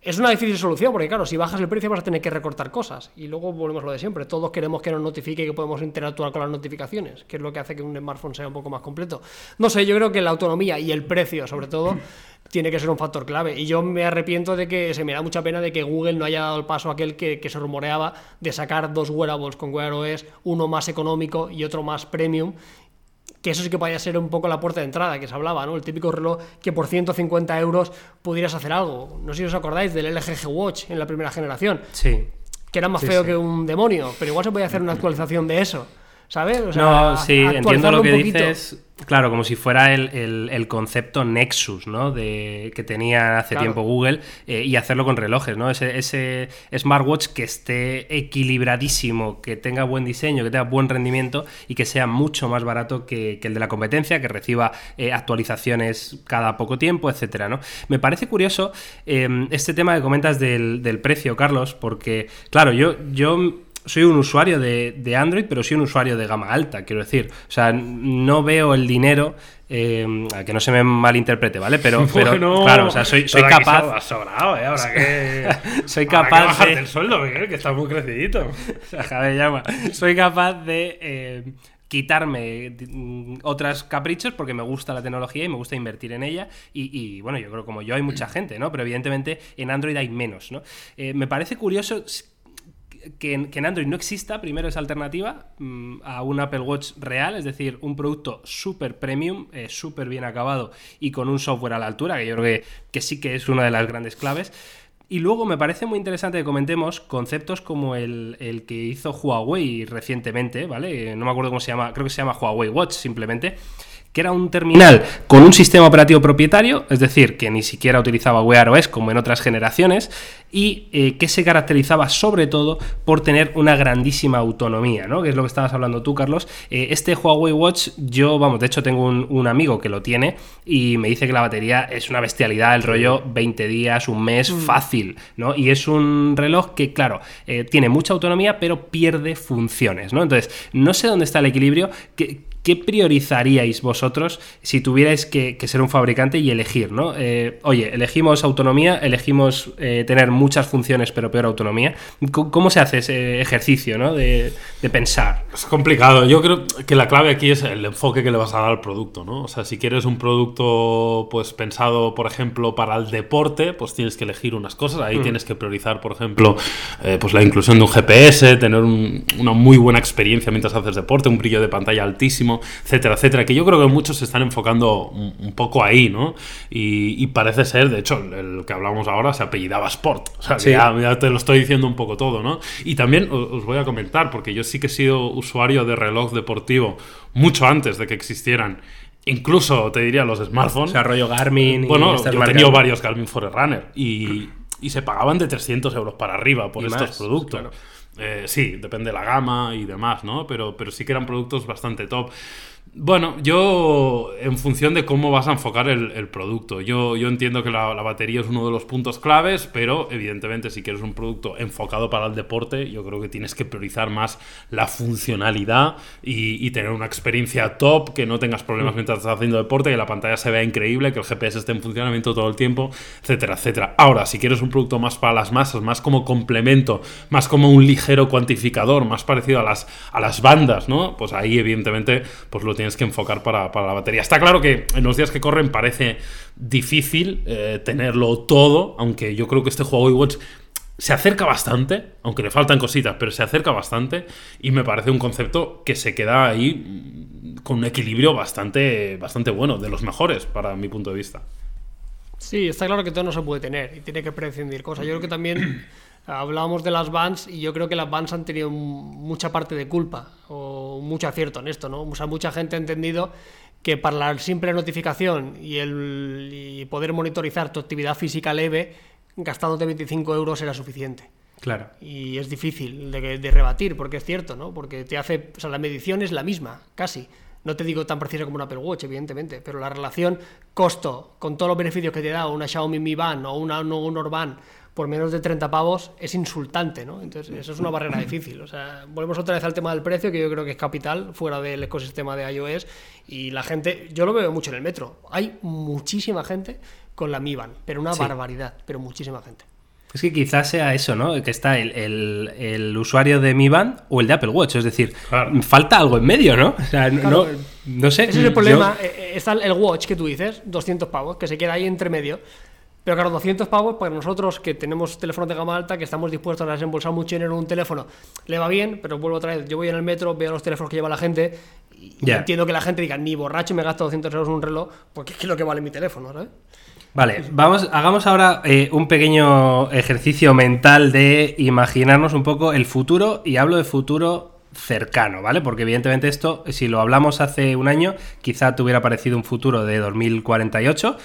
Es una difícil solución porque, claro, si bajas el precio vas a tener que recortar cosas. Y luego volvemos a lo de siempre. Todos queremos que nos notifique y que podemos interactuar con las notificaciones, que es lo que hace que un smartphone sea un poco más completo. No sé, yo creo que la autonomía y el precio, sobre todo, tiene que ser un factor clave. Y yo me arrepiento de que se me da mucha pena de que Google no haya dado el paso aquel que, que se rumoreaba de sacar dos wearables con Wear OS, uno más económico y otro más premium que eso sí que podría ser un poco la puerta de entrada que se hablaba, ¿no? El típico reloj que por 150 euros pudieras hacer algo. No sé si os acordáis del LG Watch en la primera generación. Sí. Que era más Sí, feo sí. que un demonio, pero igual se podía hacer una actualización de eso. ¿Sabes? O sea, no, sí, entiendo lo que dices. Claro, como si fuera el, el- el concepto Nexus, ¿no? De, que tenía hace Claro. tiempo Google eh, y hacerlo con relojes, ¿no? Ese, ese smartwatch que esté equilibradísimo, que tenga buen diseño, que tenga buen rendimiento y que sea mucho más barato que, que el de la competencia, que reciba eh, actualizaciones cada poco tiempo, etcétera, ¿no? Me parece curioso eh, este tema que comentas del, del precio, Carlos, porque, claro, yo, yo soy un usuario de, de Android, pero soy un usuario de gama alta, quiero decir. O sea, no veo el dinero, eh, a que no se me malinterprete, ¿vale? Pero, pero Bueno, claro, o sea, soy, soy capaz. sobrado, ¿eh? Ahora que. Soy que capaz bajarte de- el sueldo, Miguel, que está muy crecidito. Déjame llama. Soy capaz de eh, quitarme mm, otras caprichos porque me gusta la tecnología y me gusta invertir en ella. Y, y, bueno, yo creo que como yo hay mucha gente, ¿no? Pero evidentemente en Android hay menos, ¿no? Eh, me parece curioso que en, que en Android no exista, primero esa alternativa mm, a un Apple Watch real, es decir, un producto súper premium, eh, súper bien acabado y con un software a la altura, que yo creo que, que sí que es una de las grandes claves. Y luego me parece muy interesante que comentemos conceptos como el, el que hizo Huawei recientemente, ¿vale? No me acuerdo cómo se llama, creo que se llama Huawei Watch simplemente, que era un terminal con un sistema operativo propietario, es decir, que ni siquiera utilizaba Wear OS como en otras generaciones, y eh, que se caracterizaba sobre todo por tener una grandísima autonomía, ¿no? Que es lo que estabas hablando tú, Carlos. Eh, este Huawei Watch, yo, vamos, de hecho tengo un, un amigo que lo tiene y me dice que la batería es una bestialidad, el rollo 20 días, un mes, fácil, ¿no? Y es un reloj que, claro, eh, tiene mucha autonomía, pero pierde funciones, ¿no? Entonces, no sé dónde está el equilibrio. que ¿Qué priorizaríais vosotros si tuvierais que, que ser un fabricante y elegir, ¿no? Eh, oye, elegimos autonomía, elegimos eh, tener muchas funciones pero peor autonomía. ¿Cómo, cómo se hace ese ejercicio, ¿no? De, de pensar. Es complicado. Yo creo que la clave aquí es el enfoque que le vas a dar al producto, ¿no? O sea, si quieres un producto, pues pensado, por ejemplo, para el deporte, pues tienes que elegir unas cosas. Ahí tienes que priorizar, por ejemplo, eh, pues la inclusión de un GPS, tener un- una muy buena experiencia mientras haces deporte, un brillo de pantalla altísimo, etcétera, etcétera. Que yo creo que muchos se están enfocando un, un poco ahí, ¿no? Y, y parece ser, de hecho, el, que hablamos ahora se apellidaba Sport. O sea, que ya, ya te lo estoy diciendo un poco todo, ¿no? Y también o- os voy a comentar, porque yo sí que he sido usuario de reloj deportivo mucho antes de que existieran. Incluso te diría los O smartphones. sea, rollo Garmin y bueno, estas yo he tenido varios Garmin Forerunner y, y se pagaban de 300 euros para arriba por Y estos más, productos. claro. Eh, sí, depende de la gama y demás, ¿no? Pero, pero sí que eran productos bastante top. Bueno, yo en función de cómo vas a enfocar el, el producto, yo, yo entiendo que la, la batería es uno de los puntos claves, pero evidentemente si quieres un producto enfocado para el deporte, yo creo que tienes que priorizar más la funcionalidad y, y tener una experiencia top, que no tengas problemas mientras estás haciendo deporte, que la pantalla se vea increíble, que el GPS esté en funcionamiento todo el tiempo, etcétera, etcétera. Ahora, si quieres un producto más para las masas, más como complemento, más como un ligero cuantificador, más parecido a las, a las bandas, ¿no? Pues ahí evidentemente pues lo tienes que enfocar para, para la batería. Está claro que en los días que corren parece difícil eh, tenerlo todo, aunque yo creo que este Huawei Watch se acerca bastante, aunque le faltan cositas, pero se acerca bastante y me parece un concepto que se queda ahí mm, con un equilibrio bastante, bastante bueno, de los mejores para mi punto de vista. Sí, está claro que todo no se puede tener y tiene que prescindir cosas. Yo creo que también hablábamos de las bands y yo creo que las bands han tenido mucha parte de culpa o mucho acierto en esto, ¿no? O sea, mucha gente ha entendido que para la simple notificación y, el, y poder monitorizar tu actividad física leve, gastándote 25 euros era suficiente. Claro. Y es difícil de, de rebatir, porque es cierto, ¿no? Porque te hace. O sea, la medición es la misma, casi. No te digo tan precisa como un Apple Watch, evidentemente, pero la relación costo con todos los beneficios que te da una Xiaomi Mi Band o una no, un Orban por menos de 30 pavos es insultante, ¿no? Entonces, eso es una barrera difícil. O sea, volvemos otra vez al tema del precio, que yo creo que es capital fuera del ecosistema de iOS. Y la gente, yo lo veo mucho en el metro. Hay muchísima gente con la Mi Band, pero una Sí. barbaridad, pero muchísima gente. Es que quizás sea eso, ¿no? Que está el, el- el usuario de Mi Band o el de Apple Watch. Es decir, Claro. falta algo en medio, ¿no? O sea, no, Claro. no, no sé. Ese es el problema. eh, eh, Está el Watch que tú dices, 200 pavos, que se queda ahí entre medio. Pero claro, 200 pavos para nosotros que tenemos teléfonos de gama alta, que estamos dispuestos a desembolsar mucho dinero en un teléfono, le va bien, pero vuelvo otra vez. Yo voy en el metro, veo los teléfonos que lleva la gente y entiendo que la gente diga, ni borracho me gasto 200 euros en un reloj, porque es que es lo que vale mi teléfono, ¿sabes? Vale, vamos, hagamos ahora eh, un pequeño ejercicio mental de imaginarnos un poco el futuro, y hablo de futuro cercano, ¿vale? Porque evidentemente esto, si lo hablamos hace un año, quizá te hubiera parecido un futuro de 2048.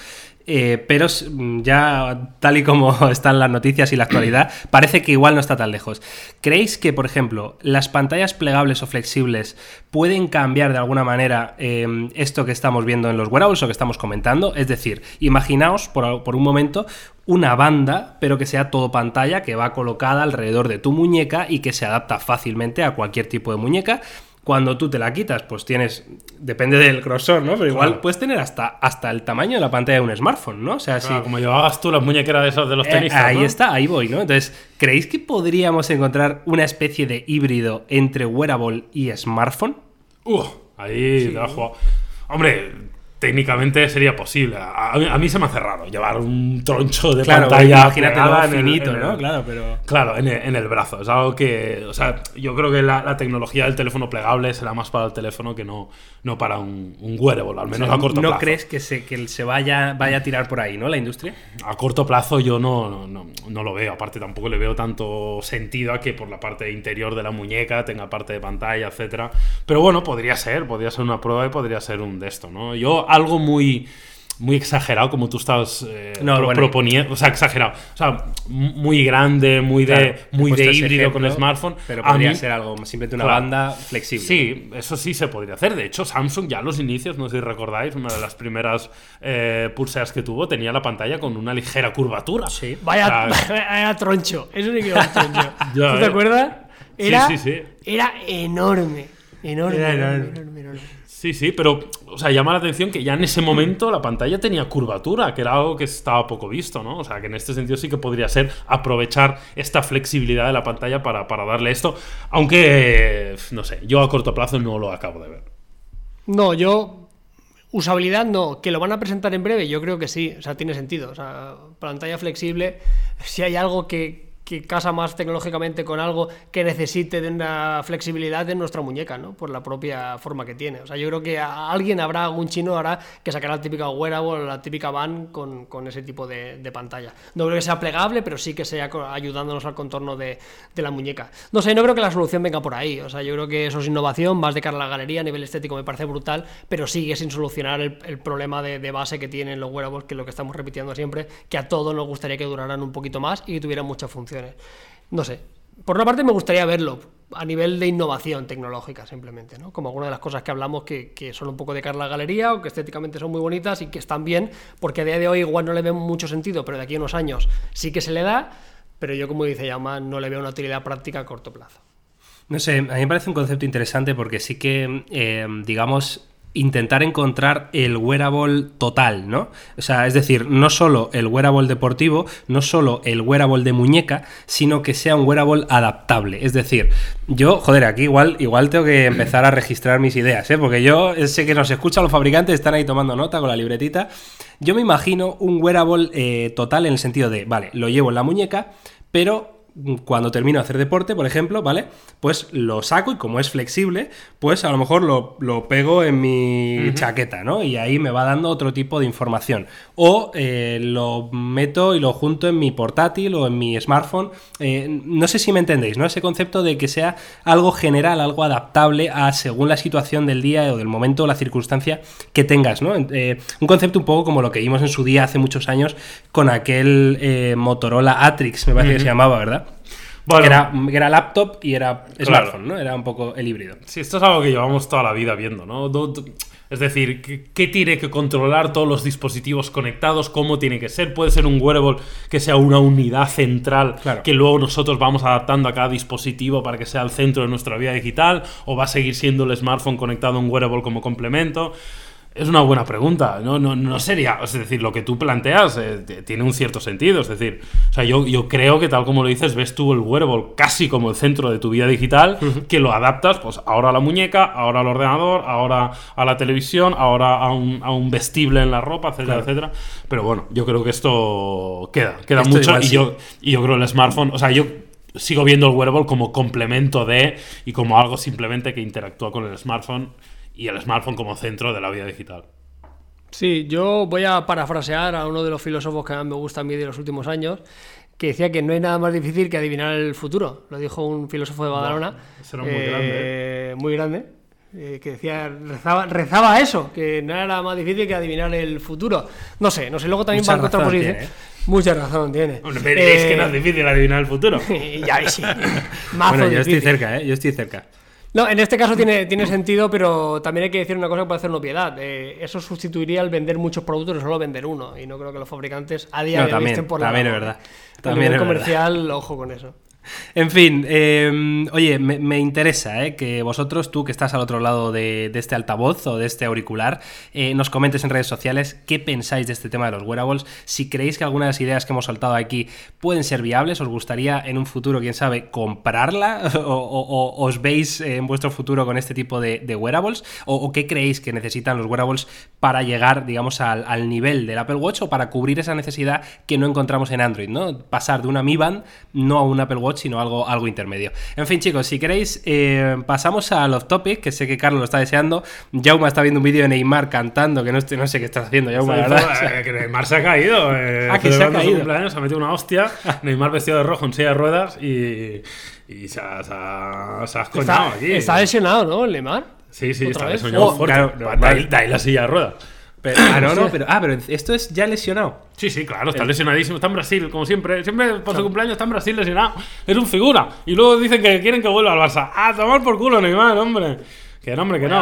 Eh, pero mm, ya tal y como están las noticias y la actualidad, parece que igual no está tan lejos. ¿Creéis que, por ejemplo, las pantallas plegables o flexibles pueden cambiar de alguna manera eh, esto que estamos viendo en los wearables o que estamos comentando? Es decir, imaginaos por, por un momento una banda, pero que sea todo pantalla, que va colocada alrededor de tu muñeca y que se adapta fácilmente a cualquier tipo de muñeca. Cuando tú te la quitas, pues tienes, depende del grosor, ¿no? Pero igual Claro. puedes tener hasta, hasta el tamaño de la pantalla de un smartphone, ¿no? O sea, Claro, si, Como llevabas tú las muñequeras de esos de los eh, tenistas. ahí ¿no? está, ahí voy, ¿no? Entonces, ¿creéis que podríamos encontrar una especie de híbrido entre wearable y smartphone? Uh, ahí te la has jugado. Hombre, técnicamente sería posible. A, a mí- se me hace raro llevar un troncho de Claro, pantalla lo en el- finito, en el- ¿no? Claro, pero... Claro, en el, en el brazo. Es algo que. O sea, yo creo que la, la tecnología del teléfono plegable será más para el teléfono que no, no para un, un wearable, al menos a corto ¿No plazo. crees que se, que se vaya, vaya a tirar por ahí, ¿no? La industria. A corto plazo yo no, no, no, no lo veo. Aparte, tampoco le veo tanto sentido a que por la parte interior de la muñeca tenga parte de pantalla, etcétera. Pero bueno, podría ser, podría ser una prueba y podría ser un de esto, ¿no? Yo algo muy. Muy exagerado, como tú estás eh, No, pro- bueno, proponiendo. O sea, exagerado. O sea, muy grande, muy de, Claro, muy de híbrido con ejemplo, smartphone. Pero podría mí- ser algo simplemente una Claro. banda flexible. Sí, eso sí se podría hacer. De hecho, Samsung ya a los inicios, no sé si recordáis, una de las primeras eh, pulseras que tuvo tenía la pantalla con una ligera curvatura. Sí. Vaya, O sea, vaya troncho, eso sí que era un troncho. Ya, ¿Tú te acuerdas? Sí, Era, sí, sí. era enorme. Enorme, Era enorme, enorme. enorme, enorme. Sí, sí, pero, o sea, llama la atención que ya en ese momento la pantalla tenía curvatura, que era algo que estaba poco visto, ¿no? O sea, que en este sentido sí que podría ser aprovechar esta flexibilidad de la pantalla para, para darle esto, aunque, no sé, yo a corto plazo no lo acabo de ver. No, yo. Usabilidad no, que lo van a presentar en breve, yo creo que sí, o sea, tiene sentido. O sea, pantalla flexible, si hay algo que, que casa más tecnológicamente con algo que necesite de una flexibilidad de nuestra muñeca, ¿no? Por la propia forma que tiene. O sea, yo creo que a alguien habrá, algún chino habrá que sacará la típica wearable, la típica van con, con ese tipo de, de pantalla. No creo que sea plegable, pero sí que sea ayudándonos al contorno de, de la muñeca. No sé, no creo que la solución venga por ahí. O sea, yo creo que eso es innovación, más de cara a la galería, a nivel estético me parece brutal, pero sigue sin solucionar el, el problema de, de base que tienen los wearables, que es lo que estamos repitiendo siempre, que a todos nos gustaría que duraran un poquito más y que tuvieran muchas No sé. Por una parte me gustaría verlo a nivel de innovación tecnológica simplemente, ¿no? Como alguna de las cosas que hablamos que, que son un poco de cara a la galería o que estéticamente son muy bonitas y que están bien, porque a día de hoy igual no le veo mucho sentido, pero de aquí a unos años sí que se le da, pero yo como dice Yama no le veo una utilidad práctica a corto plazo. No sé, a mí me parece un concepto interesante porque sí que, eh, digamos, intentar encontrar el wearable total, ¿no? O sea, es decir, no solo el wearable deportivo, no solo el wearable de muñeca, sino que sea un wearable adaptable. Es decir, yo, joder, aquí igual, igual tengo que empezar a registrar mis ideas, ¿eh? Porque yo sé que nos escuchan los fabricantes, están ahí tomando nota con la libretita. Yo me imagino un wearable eh, total en el sentido de, vale, lo llevo en la muñeca, pero cuando termino de hacer deporte, por ejemplo, ¿vale? Pues lo saco y como es flexible, pues a lo mejor lo, lo pego en mi chaqueta, ¿no? Y ahí me va dando otro tipo de información. O eh, lo meto y lo junto en mi portátil o en mi smartphone. Eh, no sé si me entendéis, ¿no? Ese concepto de que sea algo general, algo adaptable a según la situación del día o del momento o la circunstancia que tengas, ¿no? Eh, un concepto un poco como lo que vimos en su día hace muchos años con aquel Motorola Atrix, me parece que se llamaba, ¿verdad? Bueno. Era, era laptop y era Claro. smartphone, ¿no? Era un poco el híbrido. Sí, esto es algo que llevamos toda la vida viendo, ¿no? Es decir, ¿qué, qué tiene que controlar todos los dispositivos conectados? ¿Cómo tiene que ser? Puede ser un wearable que sea una unidad central Claro. que luego nosotros vamos adaptando a cada dispositivo para que sea el centro de nuestra vida digital, o va a seguir siendo el smartphone conectado a un wearable como complemento. Es una buena pregunta. No, no, no sería. Es decir, lo que tú planteas eh, tiene un cierto sentido. Es decir, o sea, yo, yo creo que tal como lo dices, ves tú el wearable casi como el centro de tu vida digital, que lo adaptas, pues ahora a la muñeca, ahora al ordenador, ahora a la televisión, ahora a un, a un vestible en la ropa, etcétera, etcétera. Pero bueno, yo creo que esto queda, queda Esto mucho. igual Y sí. yo, y yo creo el smartphone, o sea, yo sigo viendo el wearable como complemento de y como algo simplemente que interactúa con el smartphone y el smartphone como centro de la vida digital. Sí, yo voy a parafrasear a uno de los filósofos que más me gusta a mí de los últimos años, que decía que no hay nada más difícil que adivinar el futuro. Lo dijo un filósofo de Badalona. ese era muy grande, eh, Muy grande. eh, que decía, rezaba, rezaba eso, que no era nada más difícil que adivinar el futuro. No sé, no sé, luego también Mucha va en contraposición. razón tiene, Mucha razón tiene. Pero es que Eh, no es difícil adivinar el futuro. ya ves, sí. Mazo Bueno, yo estoy cerca, ¿eh? Yo estoy cerca. No, en este caso tiene, tiene sentido, pero también hay que decir una cosa que puede ser una. Eh, eso sustituiría el vender muchos productos y solo vender uno. Y no creo que los fabricantes a día No, de hoy estén por la también es verdad. También es verdad. comercial, ojo con eso. En fin, eh, oye, me, interesa eh, que vosotros, tú que estás al otro lado de, este altavoz o de este auricular, eh, nos comentes en redes sociales qué pensáis de este tema de los wearables, si creéis que algunas de las ideas que hemos soltado aquí pueden ser viables, os gustaría en un futuro, quién sabe, comprarla o, os veis en vuestro futuro con este tipo de, wearables, o, o qué creéis que necesitan los wearables para llegar, digamos, al, al nivel del Apple Watch o para cubrir esa necesidad que no encontramos en Android, ¿no? Pasar de una Mi Band no a un Apple Watch, sino algo, algo intermedio. En fin, chicos, si queréis, eh, pasamos a Love Topic, que sé que Carlos lo está deseando. Jauma está viendo un vídeo de Neymar cantando, que no, estoy- no sé qué estás haciendo, Jauma, la verdad. Eh, que Neymar se ha caído. eh, Ah, que se ha caído. cumpleaños, se ha metido una hostia. Neymar vestido de rojo en silla de ruedas y, y se ha, se ha, se ha escoñado Está, aquí. está lesionado, ¿no, Neymar? Sí, sí, ¿Otra está lesionado Oh, claro, ahí, de ahí la silla de ruedas. Pero- ah, no, no, pero, ah, pero esto es ya lesionado. Sí, sí, claro, está lesionadísimo. Está en Brasil, como siempre. Siempre por su cumpleaños está en Brasil lesionado. Es un figura. Y luego dicen que quieren que vuelva al Barça. ¡Ah, tomar por culo, Neymar, hombre! Que no, hombre, que no.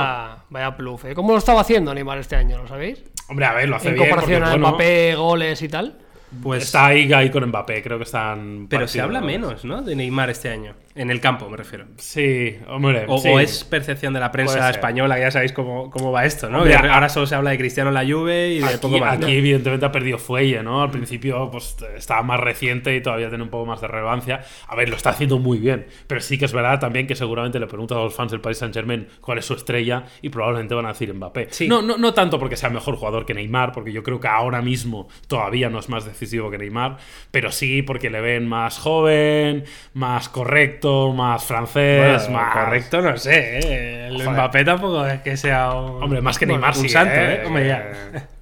Vaya, bluff. ¿eh? ¿Cómo lo estaba haciendo Neymar este año? ¿Lo sabéis? Hombre, a ver, lo hace En bien. comparación porque, a Mbappé, goles y tal. Pues, Está ahí, ahí con Mbappé, creo que están. pero se habla menos, ¿no? De Neymar este año. En el campo, me refiero. Sí, hombre. O, sí. o es percepción de la prensa española, que ya sabéis cómo, cómo va esto, ¿no? Hombre, Que a- ahora solo se habla de Cristiano en la Juve y de poco Aquí, más. ¿no? aquí, evidentemente, ha perdido fuelle, ¿no? Al principio, pues estaba más reciente y todavía tiene un poco más de relevancia. A ver, lo está haciendo muy bien. Pero sí que es verdad también que seguramente le preguntas a los fans del Paris Saint-Germain cuál es su estrella y probablemente van a decir Mbappé. Sí. No, no, no tanto porque sea mejor jugador que Neymar, porque yo creo que ahora mismo todavía no es más decisivo que Neymar, pero sí porque le ven más joven, más correcto, más francés, Bueno, más. correcto, no sé, ¿eh? El Joder. Mbappé tampoco es que sea un. Hombre, más que Bueno, Neymar un sí, santo, ¿eh? ¿eh? Hombre, ya.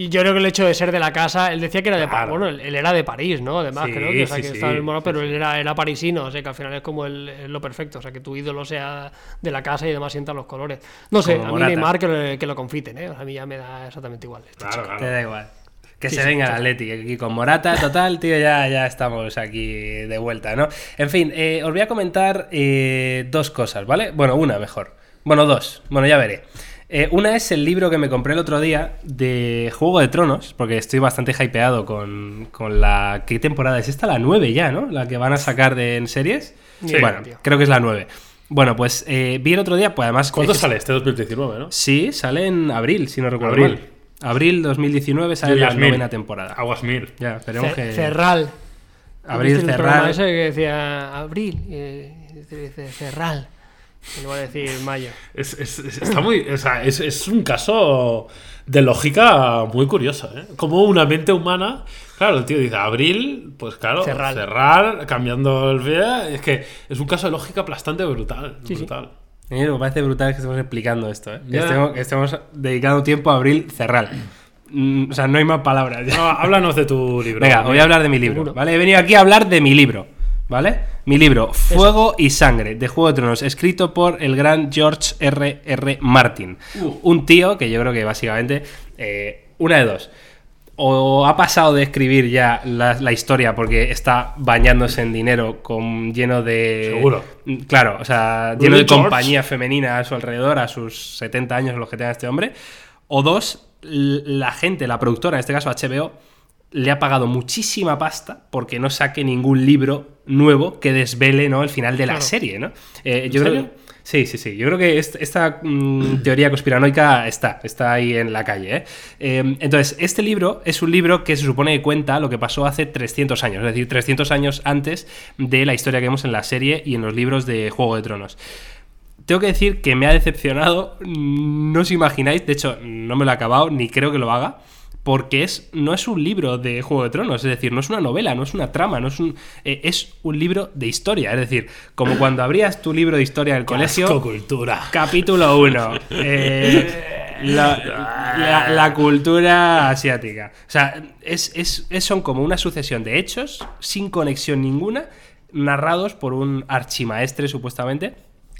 Y yo creo que el hecho de ser de la casa, él decía que era de Claro. París. Bueno, él, era de París, ¿no? Además, Sí, creo que, o sea, sí, que sí, estaba en el mono, pero sí. él era, era parisino, o sea, que al final es como el, es lo perfecto, o sea, que tu ídolo sea de la casa y además sientan los colores. No sé, Como a mí. Neymar que, lo- que lo confiten, ¿eh? O sea, a mí ya me da exactamente igual. este Claro, chico. claro. Te da igual. Que Sí, se sí, venga el. Atleti, aquí con Morata, total, tío, ya, ya estamos aquí de vuelta, ¿no? En fin, eh, os voy a comentar eh, dos cosas, ¿vale? Bueno, una mejor. Bueno, dos. Bueno, ya veré. Eh, una es el libro que me compré el otro día de Juego de Tronos, porque estoy bastante hypeado con, con la... ¿Qué temporada es esta? La 9 ya, ¿no? La que van a sacar de, en series. Sí. Bueno, tío. creo que es la 9. Bueno, pues eh, vi el otro día, pues además... ¿Cuándo es sale este 2019, no? Sí, sale en abril, si no recuerdo Abril. mal. Abril 2019 sale Julius la Mil. novena temporada. Aguas Mil. Ya, esperemos que. Cerral. Abril, ¿Viste el programa Cerral. ese que decía Abril, eh, dice Cerral. Y luego decir Mayo. Es, es- es- está muy, o sea, es, es un caso de lógica muy curioso, ¿eh? Como una mente humana. Claro, el tío dice abril, pues claro, Cerral. cerrar, cambiando el día. Es que es un caso de lógica bastante brutal. Sí, sí. brutal. Me parece brutal que estemos explicando esto, ¿eh? Que estemos, que estemos dedicando tiempo a Abril Cerral. Mm, o sea, no hay más palabras. No, háblanos de tu libro. Venga, voy a hablar de mi libro, Seguro. ¿vale? He venido aquí a hablar de mi libro, ¿vale? Mi libro, Fuego y Sangre, de Juego de Tronos, escrito por el gran George R. R. Martin. Un tío que yo creo que básicamente, eh, una de dos. O ha pasado de escribir ya la, la historia porque está bañándose en dinero con lleno de... Seguro. Claro, o sea, lleno de George. compañía femenina a su alrededor, a sus 70 años los que tenga este hombre. O dos, la gente, la productora, en este caso HBO, le ha pagado muchísima pasta porque no saque ningún libro nuevo que desvele ¿no? el final de la Claro. serie, ¿no? Eh, yo ¿En creo serio? que- Sí, sí, sí. Yo creo que est- esta mm, teoría conspiranoica está, está ahí en la calle. ¿eh? Eh, entonces, este libro es un libro que se supone que cuenta lo que pasó hace 300 años, es decir, 300 años antes de la historia que vemos en la serie y en los libros de Juego de Tronos. Tengo que decir que me ha decepcionado, mm, no os imagináis, de hecho, no me lo he acabado, ni creo que lo haga. Porque es, no es un libro de Juego de Tronos, es decir, no es una novela, no es una trama, no es un. eh, es un libro de historia. Es decir, como cuando abrías tu libro de historia del colegio. Asco cultura. Capítulo 1. la, la- la cultura asiática. O sea, es, es- es- son como una sucesión de hechos sin conexión ninguna, narrados por un archimaestre, supuestamente.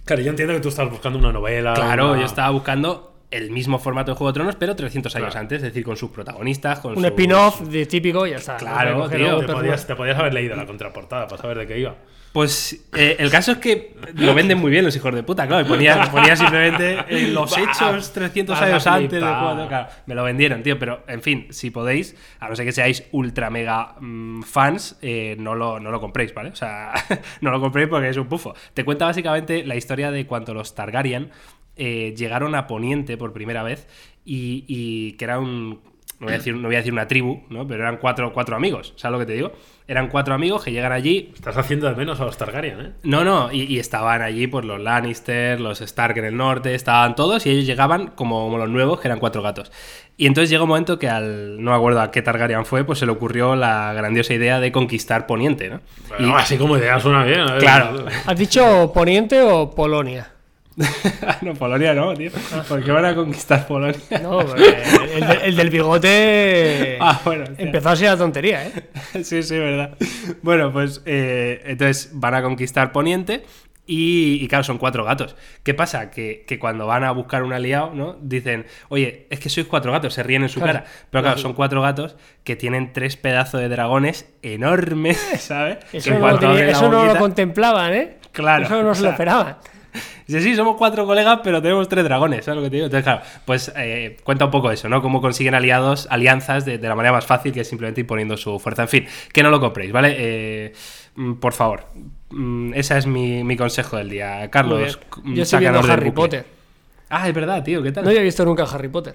Claro, yo entiendo que tú estás buscando una novela. Claro, una- yo estaba buscando el mismo formato de Juego de Tronos, pero 300 años Claro. antes, es decir, con sus protagonistas, con Un sus- spin-off de típico y ya está. Claro, No tío, Te podías, te podías haber leído la contraportada para saber de qué iba. Pues eh, el caso es que lo venden muy bien los hijos de puta, claro. y Ponía, ponía simplemente eh, los hechos 300 vas a años antes de flipar. cuando. Claro, me lo vendieron, tío. Pero, en fin, si podéis, a no ser que seáis ultra mega mm, fans, eh, no, lo, no lo compréis, ¿vale? O sea, no lo compréis porque es un pufo. Te cuenta básicamente la historia de cuando los Targaryen eh, llegaron a Poniente por primera vez y, y que era un. No voy, a decir, no voy a decir una tribu, ¿no? Pero eran cuatro, cuatro amigos, ¿sabes lo que te digo? Eran cuatro amigos que llegan allí, Estás haciendo de menos a los Targaryen, ¿eh? no, no, y, y estaban allí pues los Lannister, los Stark en el norte, estaban todos y ellos llegaban como, como los nuevos, que eran cuatro gatos. Y entonces llegó un momento que al, no me acuerdo a qué Targaryen fue, pues se le ocurrió la grandiosa idea de conquistar Poniente, ¿no? Bueno, así como idea suena bien. ¿eh? Claro. ¿Has dicho Poniente o Polonia? no, Polonia no, tío. ¿Por qué van a conquistar Polonia? No, porque el, de- el del bigote Ah, bueno, hostia. empezó a ser la tontería, ¿eh? sí, sí, verdad. Bueno, pues eh, entonces van a conquistar Poniente y, y claro, son cuatro gatos. ¿Qué pasa? Que, que cuando van a buscar un aliado, ¿no? Dicen, oye, es que sois cuatro gatos, se ríen en su Claro. cara. Pero claro, son cuatro gatos que tienen tres pedazos de dragones enormes, ¿sabes? Eso no, lo, tenía- eso no contemplaban, ¿eh? Claro, Eso no o se lo esperaban. Dice, sí, somos cuatro colegas, pero tenemos tres dragones, ¿sabes lo que te digo? Entonces, claro, pues eh, cuenta un poco eso, ¿no? Cómo consiguen aliados, alianzas de, de la manera más fácil que es simplemente imponiendo su fuerza. En fin, que no lo compréis, ¿vale? Eh, mm, por favor. Mm, ese es mi, mi consejo del día. Carlos, mm, Yo estoy viendo Harry bucle. Potter. Ah, es verdad, tío, ¿qué tal? No había visto nunca Harry Potter.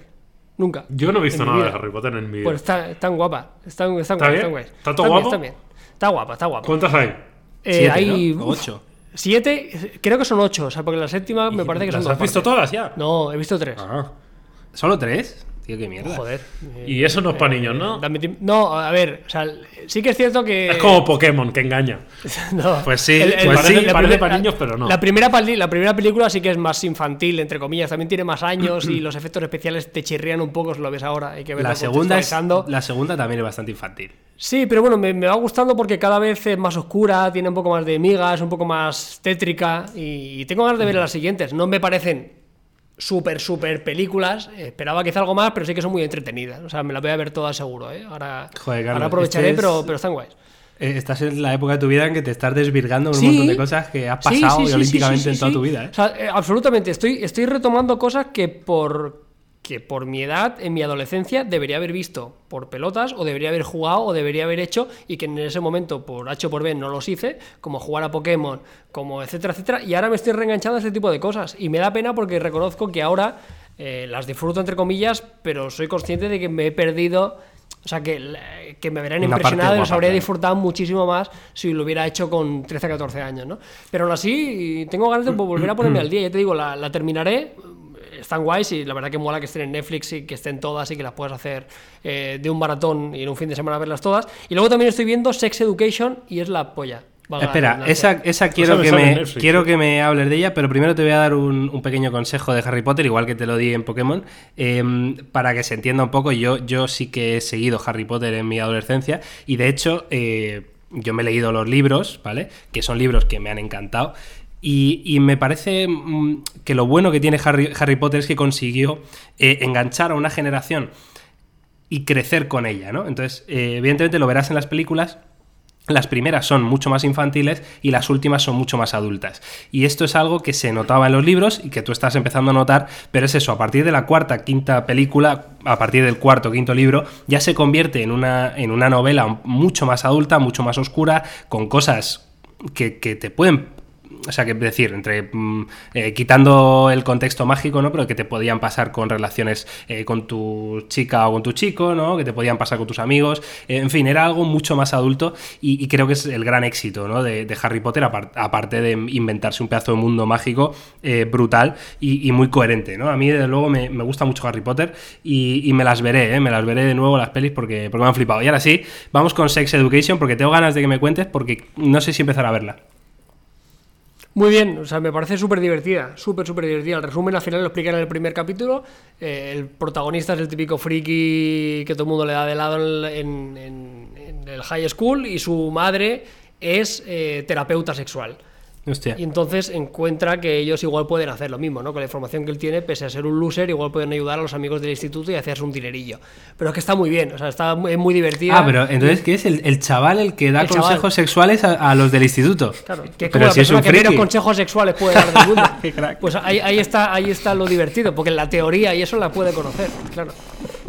Nunca. Yo no he visto nada de. Harry Potter en mi vida. Pues está, están guapa. Están, están ¿Está guapas, bien? están guays. ¿Está todo guapo? bien. Está guapa, está guapa. ¿Cuántas hay? Eh, Siete, hay ¿no? O uf, ocho. Siete, creo que son ocho, o sea, porque la séptima me parece que son ¿Las dos has visto partes. todas ya? No, he visto tres. Ah. ¿Solo tres? Tío, qué mierda. Joder. eh, Y eso no es para niños, ¿no? no, a ver, o sea, sí que es cierto que. Es como Pokémon, que engaña. No. Pues sí, pues la sí, primer- parece para niños, pero no. La primera, la primera película sí que es más infantil, entre comillas. También tiene más años y los efectos especiales te chirrían un poco, si lo ves ahora. Hay que verlo La segunda, es, la segunda también es bastante infantil. Sí, pero bueno, me, me va gustando porque cada vez es más oscura, tiene un poco más de migas, un poco más tétrica y, y tengo ganas de ver las siguientes. No me parecen súper, súper películas, esperaba quizá algo más, pero sí que son muy entretenidas. O sea, me las voy a ver todas seguro, ¿eh? Ahora, Joder, Carlos, ahora aprovecharé, este es- pero, pero están guays. Eh, Estás en la época de tu vida en que te estás desvirgando en un montón de cosas que has pasado sí, sí, sí, olímpicamente en toda tu vida. ¿eh? O sea, eh, absolutamente. Estoy, estoy retomando cosas que por, que por mi edad, en mi adolescencia, debería haber visto por pelotas, o debería haber jugado, o debería haber hecho, y que en ese momento, por H o por B, no los hice, como jugar a Pokémon, como etcétera, etcétera. Y ahora me estoy reenganchando a este tipo de cosas. Y me da pena porque reconozco que ahora eh, las disfruto, entre comillas, pero soy consciente de que me he perdido. O sea, que, la- que me Una parte impresionado y los habría disfrutado muchísimo más si lo hubiera hecho con 13 14 años, ¿no? Pero aún así, tengo ganas de volver a ponerme al día. Ya te digo, la, la terminaré. Están guays y la verdad que mola que estén en Netflix y que estén todas y que las puedas hacer eh, de un maratón y en un fin de semana verlas todas. Y luego también estoy viendo Sex Education y es la polla. Espera, esa, esa quiero, que me, Netflix, quiero sí. que me hables de ella, pero primero te voy a dar un, un pequeño consejo de Harry Potter, igual que te lo di en Pokémon, em, para que se entienda un poco. Yo, yo sí que he seguido Harry Potter en mi adolescencia y de hecho eh, yo me he leído los libros, ¿vale? Que son libros que me han encantado. Y, me parece mm, que lo bueno que tiene Harry, Harry Potter es que consiguió eh, enganchar a una generación y crecer con ella, ¿no? Entonces, eh, evidentemente lo verás en las películas. Las primeras son mucho más infantiles y las últimas son mucho más adultas. Y esto es algo que se notaba en los libros y que tú estás empezando a notar, pero es eso, a partir de la cuarta, quinta película, a partir del cuarto, quinto libro, ya se convierte en una, en una novela mucho más adulta, mucho más oscura, con cosas que, que te pueden o sea, que decir, entre mm, eh, quitando el contexto mágico, ¿no? Pero que te podían pasar con relaciones eh, con tu chica o con tu chico, ¿no? Que te podían pasar con tus amigos. Eh, en fin, era algo mucho más adulto y, creo que es el gran éxito, ¿no? De, Harry Potter, apar- aparte de inventarse un pedazo de mundo mágico brutal y, muy coherente, ¿no? A mí, desde luego, me, me gusta mucho Harry Potter y, y me las veré, ¿eh? Me las veré de nuevo las pelis porque, porque me han flipado. Y ahora sí, vamos con Sex Education porque tengo ganas de que me cuentes porque no sé si empezar a verla. Muy bien, o sea, me parece súper divertida, súper, súper divertida. El resumen al final lo explican en el primer capítulo. Eh, el protagonista es el típico friki que todo el mundo le da de lado en, en- el high school y su madre es eh, terapeuta sexual. Hostia. Y entonces encuentra que ellos igual pueden hacer lo mismo, ¿no? Con la información que él tiene, pese a ser un loser, igual pueden ayudar a los amigos del instituto y hacerse un dinerillo. Pero es que está muy bien, o sea, está muy, es muy divertida. Ah, pero entonces, ¿qué es? El, el chaval el que da El chaval. consejos sexuales a, a los del instituto. Claro, que es Pero como la si es un que menos consejos sexuales puede dar del mundo. Qué crack. Pues ahí, ahí está, ahí está lo divertido, porque la teoría y eso la puede conocer, claro.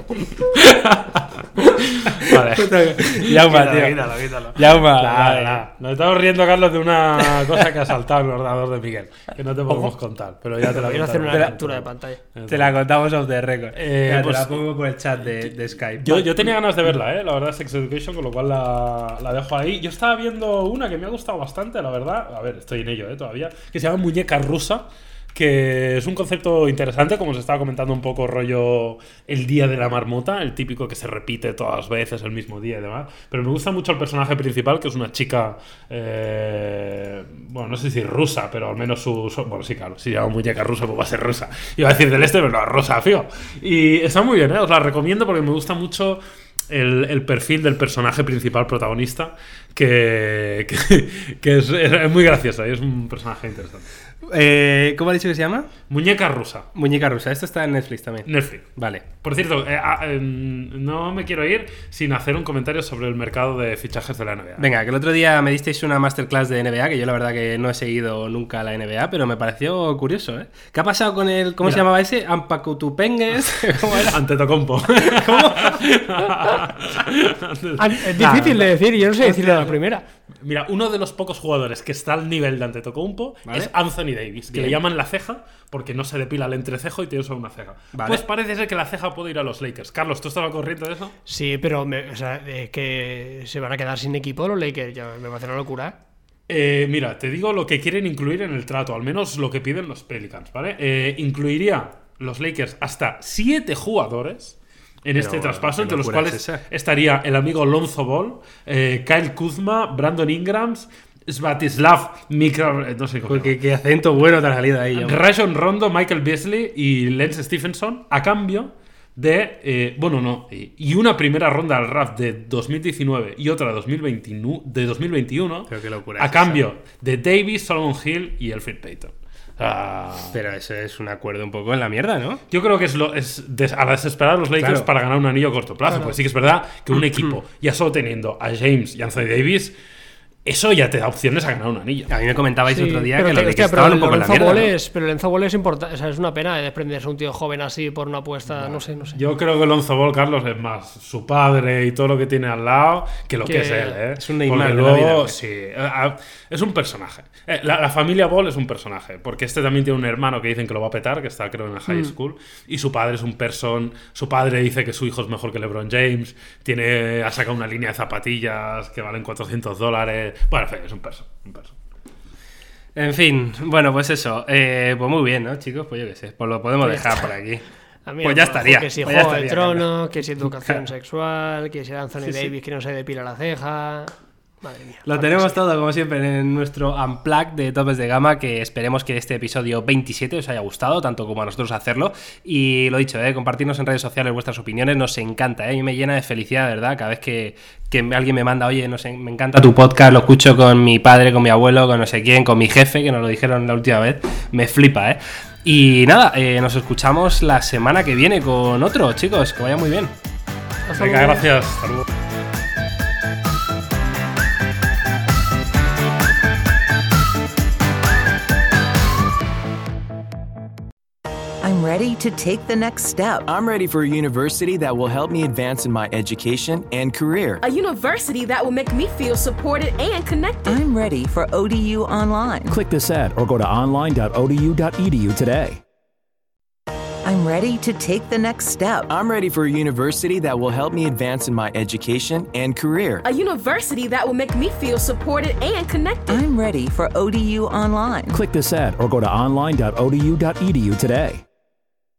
Vale. Yauma, tío. quítalo, quítalo. Yauma, Nada, vale. nada. Nos estamos riendo, Carlos, de una cosa que ha saltado en el ordenador de Miguel. Que no te podemos contar, pero ya te la Quiero hacer una captura de pantalla. Te la contamos off the record. Eh, Mira, pues- te la pongo por el chat de, de Skype. Yo, yo tenía ganas de verla, ¿eh? la verdad, Sex Education, con lo cual la, la dejo ahí. Yo estaba viendo una que me ha gustado bastante, la verdad. A ver, estoy en ello ¿eh? todavía. Que se llama Muñeca Rusa. Que es un concepto interesante, como os estaba comentando un poco rollo el día de la marmota, el típico que se repite todas las veces el mismo día y demás. Pero me gusta mucho el personaje principal, que es una chica, eh, bueno, no sé si rusa, pero al menos su, bueno, sí, claro, si llama muñeca rusa, pues va a ser rusa. Iba a decir del este, pero no, rosa, fío. Y está muy bien, ¿eh? os la recomiendo porque me gusta mucho el, perfil del personaje principal protagonista, que, que, que es, es muy gracioso y es un personaje interesante. Eh, ¿Cómo ha dicho que se llama? Muñeca rusa, Muñeca rusa. Esto está en Netflix también. Netflix. Vale. Por cierto, eh, ah, em, no me quiero ir sin hacer un comentario sobre el mercado de fichajes de la NBA. Venga, que el otro día me disteis una masterclass de NBA, que yo la verdad que no he seguido nunca la NBA, pero me pareció curioso, ¿eh? ¿Qué ha pasado con el. ¿Cómo se llamaba ese? Ampacutupengues. ¿Cómo era? Ante Tocompo. Ah, Es difícil de decir, yo no sé decirlo a la primera. Mira, uno de los pocos jugadores que está al nivel de Antetokounmpo Vale. es Anthony Davis, que Bien. le llaman la ceja porque no se depila el entrecejo y tiene solo una ceja. Vale. Pues parece ser que la ceja puede ir a los Lakers. Carlos, ¿tú estás al corriente de eso? Sí, pero me- o sea, es que se van a quedar sin equipo los Lakers, ya me parece una locura. Eh, mira, te digo lo que quieren incluir en el trato, al menos lo que piden los Pelicans, ¿vale? Eh, incluiría los Lakers hasta siete jugadores en este traspaso, ¿qué entre los cuales es estaría el amigo Lonzo Ball, eh, Kyle Kuzma, Brandon Ingrams, Svatislav Mikra, eh, no sé cómo. Qué, qué acento bueno te ha salido ahí. Rajon Rondo, Michael Beasley y Lance Stephenson a cambio de, eh, bueno, no, y una primera ronda al draft de 2019 y otra de 2021, de 2021 Pero qué locura a cambio de Davis, Solomon Hill y Elfrid Payton. Ah, Pero eso es un acuerdo un poco en la mierda, ¿no? yo creo que es, lo, es des- a desesperar a los Lakers Claro. para ganar un anillo a corto plazo. Porque sí que es verdad que un equipo, ya solo teniendo a James y Anthony Davis, eso ya te da opciones a ganar un anillo. A mí me comentabais Sí, el otro día que los Lakers pero estaban el un poco en la Lonzo mierda. Ball ¿no? es- pero el Enzo Ball es importante, o sea, es una pena desprenderse un tío joven así por una apuesta, no sé, no sé. Yo creo que Lonzo Ball, Carlos, es más su padre y todo lo que tiene al lado que lo que, Que es él, ¿eh? es un Neymar Porque de la vida, pues. sí, eh, es un personaje. Eh, La, la familia Ball es un personaje, porque este también tiene un hermano que dicen que lo va a petar, que está creo en la high Mm. school, y su padre es un person, su padre dice que su hijo es mejor que LeBron James, tiene, ha sacado una línea de zapatillas que valen 400 dólares, bueno, es un person, un person. En fin, bueno, pues eso. Eh, pues muy bien, ¿no, chicos? Pues yo qué sé. Pues lo podemos Pues dejar por aquí. Mí Pues me ya estaría. Que si pues Juego de. Tronos, que si educación sexual, que si Anthony Sí, sí. Davis que no se depila la ceja. Madre mía. Lo tenemos todo, como siempre, en nuestro Unplugged de Topes de Gama, que esperemos que este episodio 27 os haya gustado, tanto como a nosotros hacerlo. Y lo dicho, ¿eh? compartirnos en redes sociales vuestras opiniones, nos encanta, ¿eh? a mí me llena de felicidad, verdad, cada vez que, que alguien me manda, oye, no sé, me encanta tu podcast, lo escucho con mi padre, con mi abuelo, con no sé quién, con mi jefe, que nos lo dijeron la última vez, me flipa, ¿eh? Y nada, eh, nos escuchamos la semana que viene con otro, chicos, que vaya muy bien. Venga, gracias. Hasta ready to take the next step. I'm ready for a university that will help me advance in my education and career. A university that will make me feel supported and connected. I'm ready for ODU Online. Click this ad or go to online.odu.edu today. I'm ready to take the next step. I'm ready for a university that will help me advance in my education and career. A university that will make me feel supported and connected. I'm ready for ODU Online. Click this ad or go to online.odu.edu today.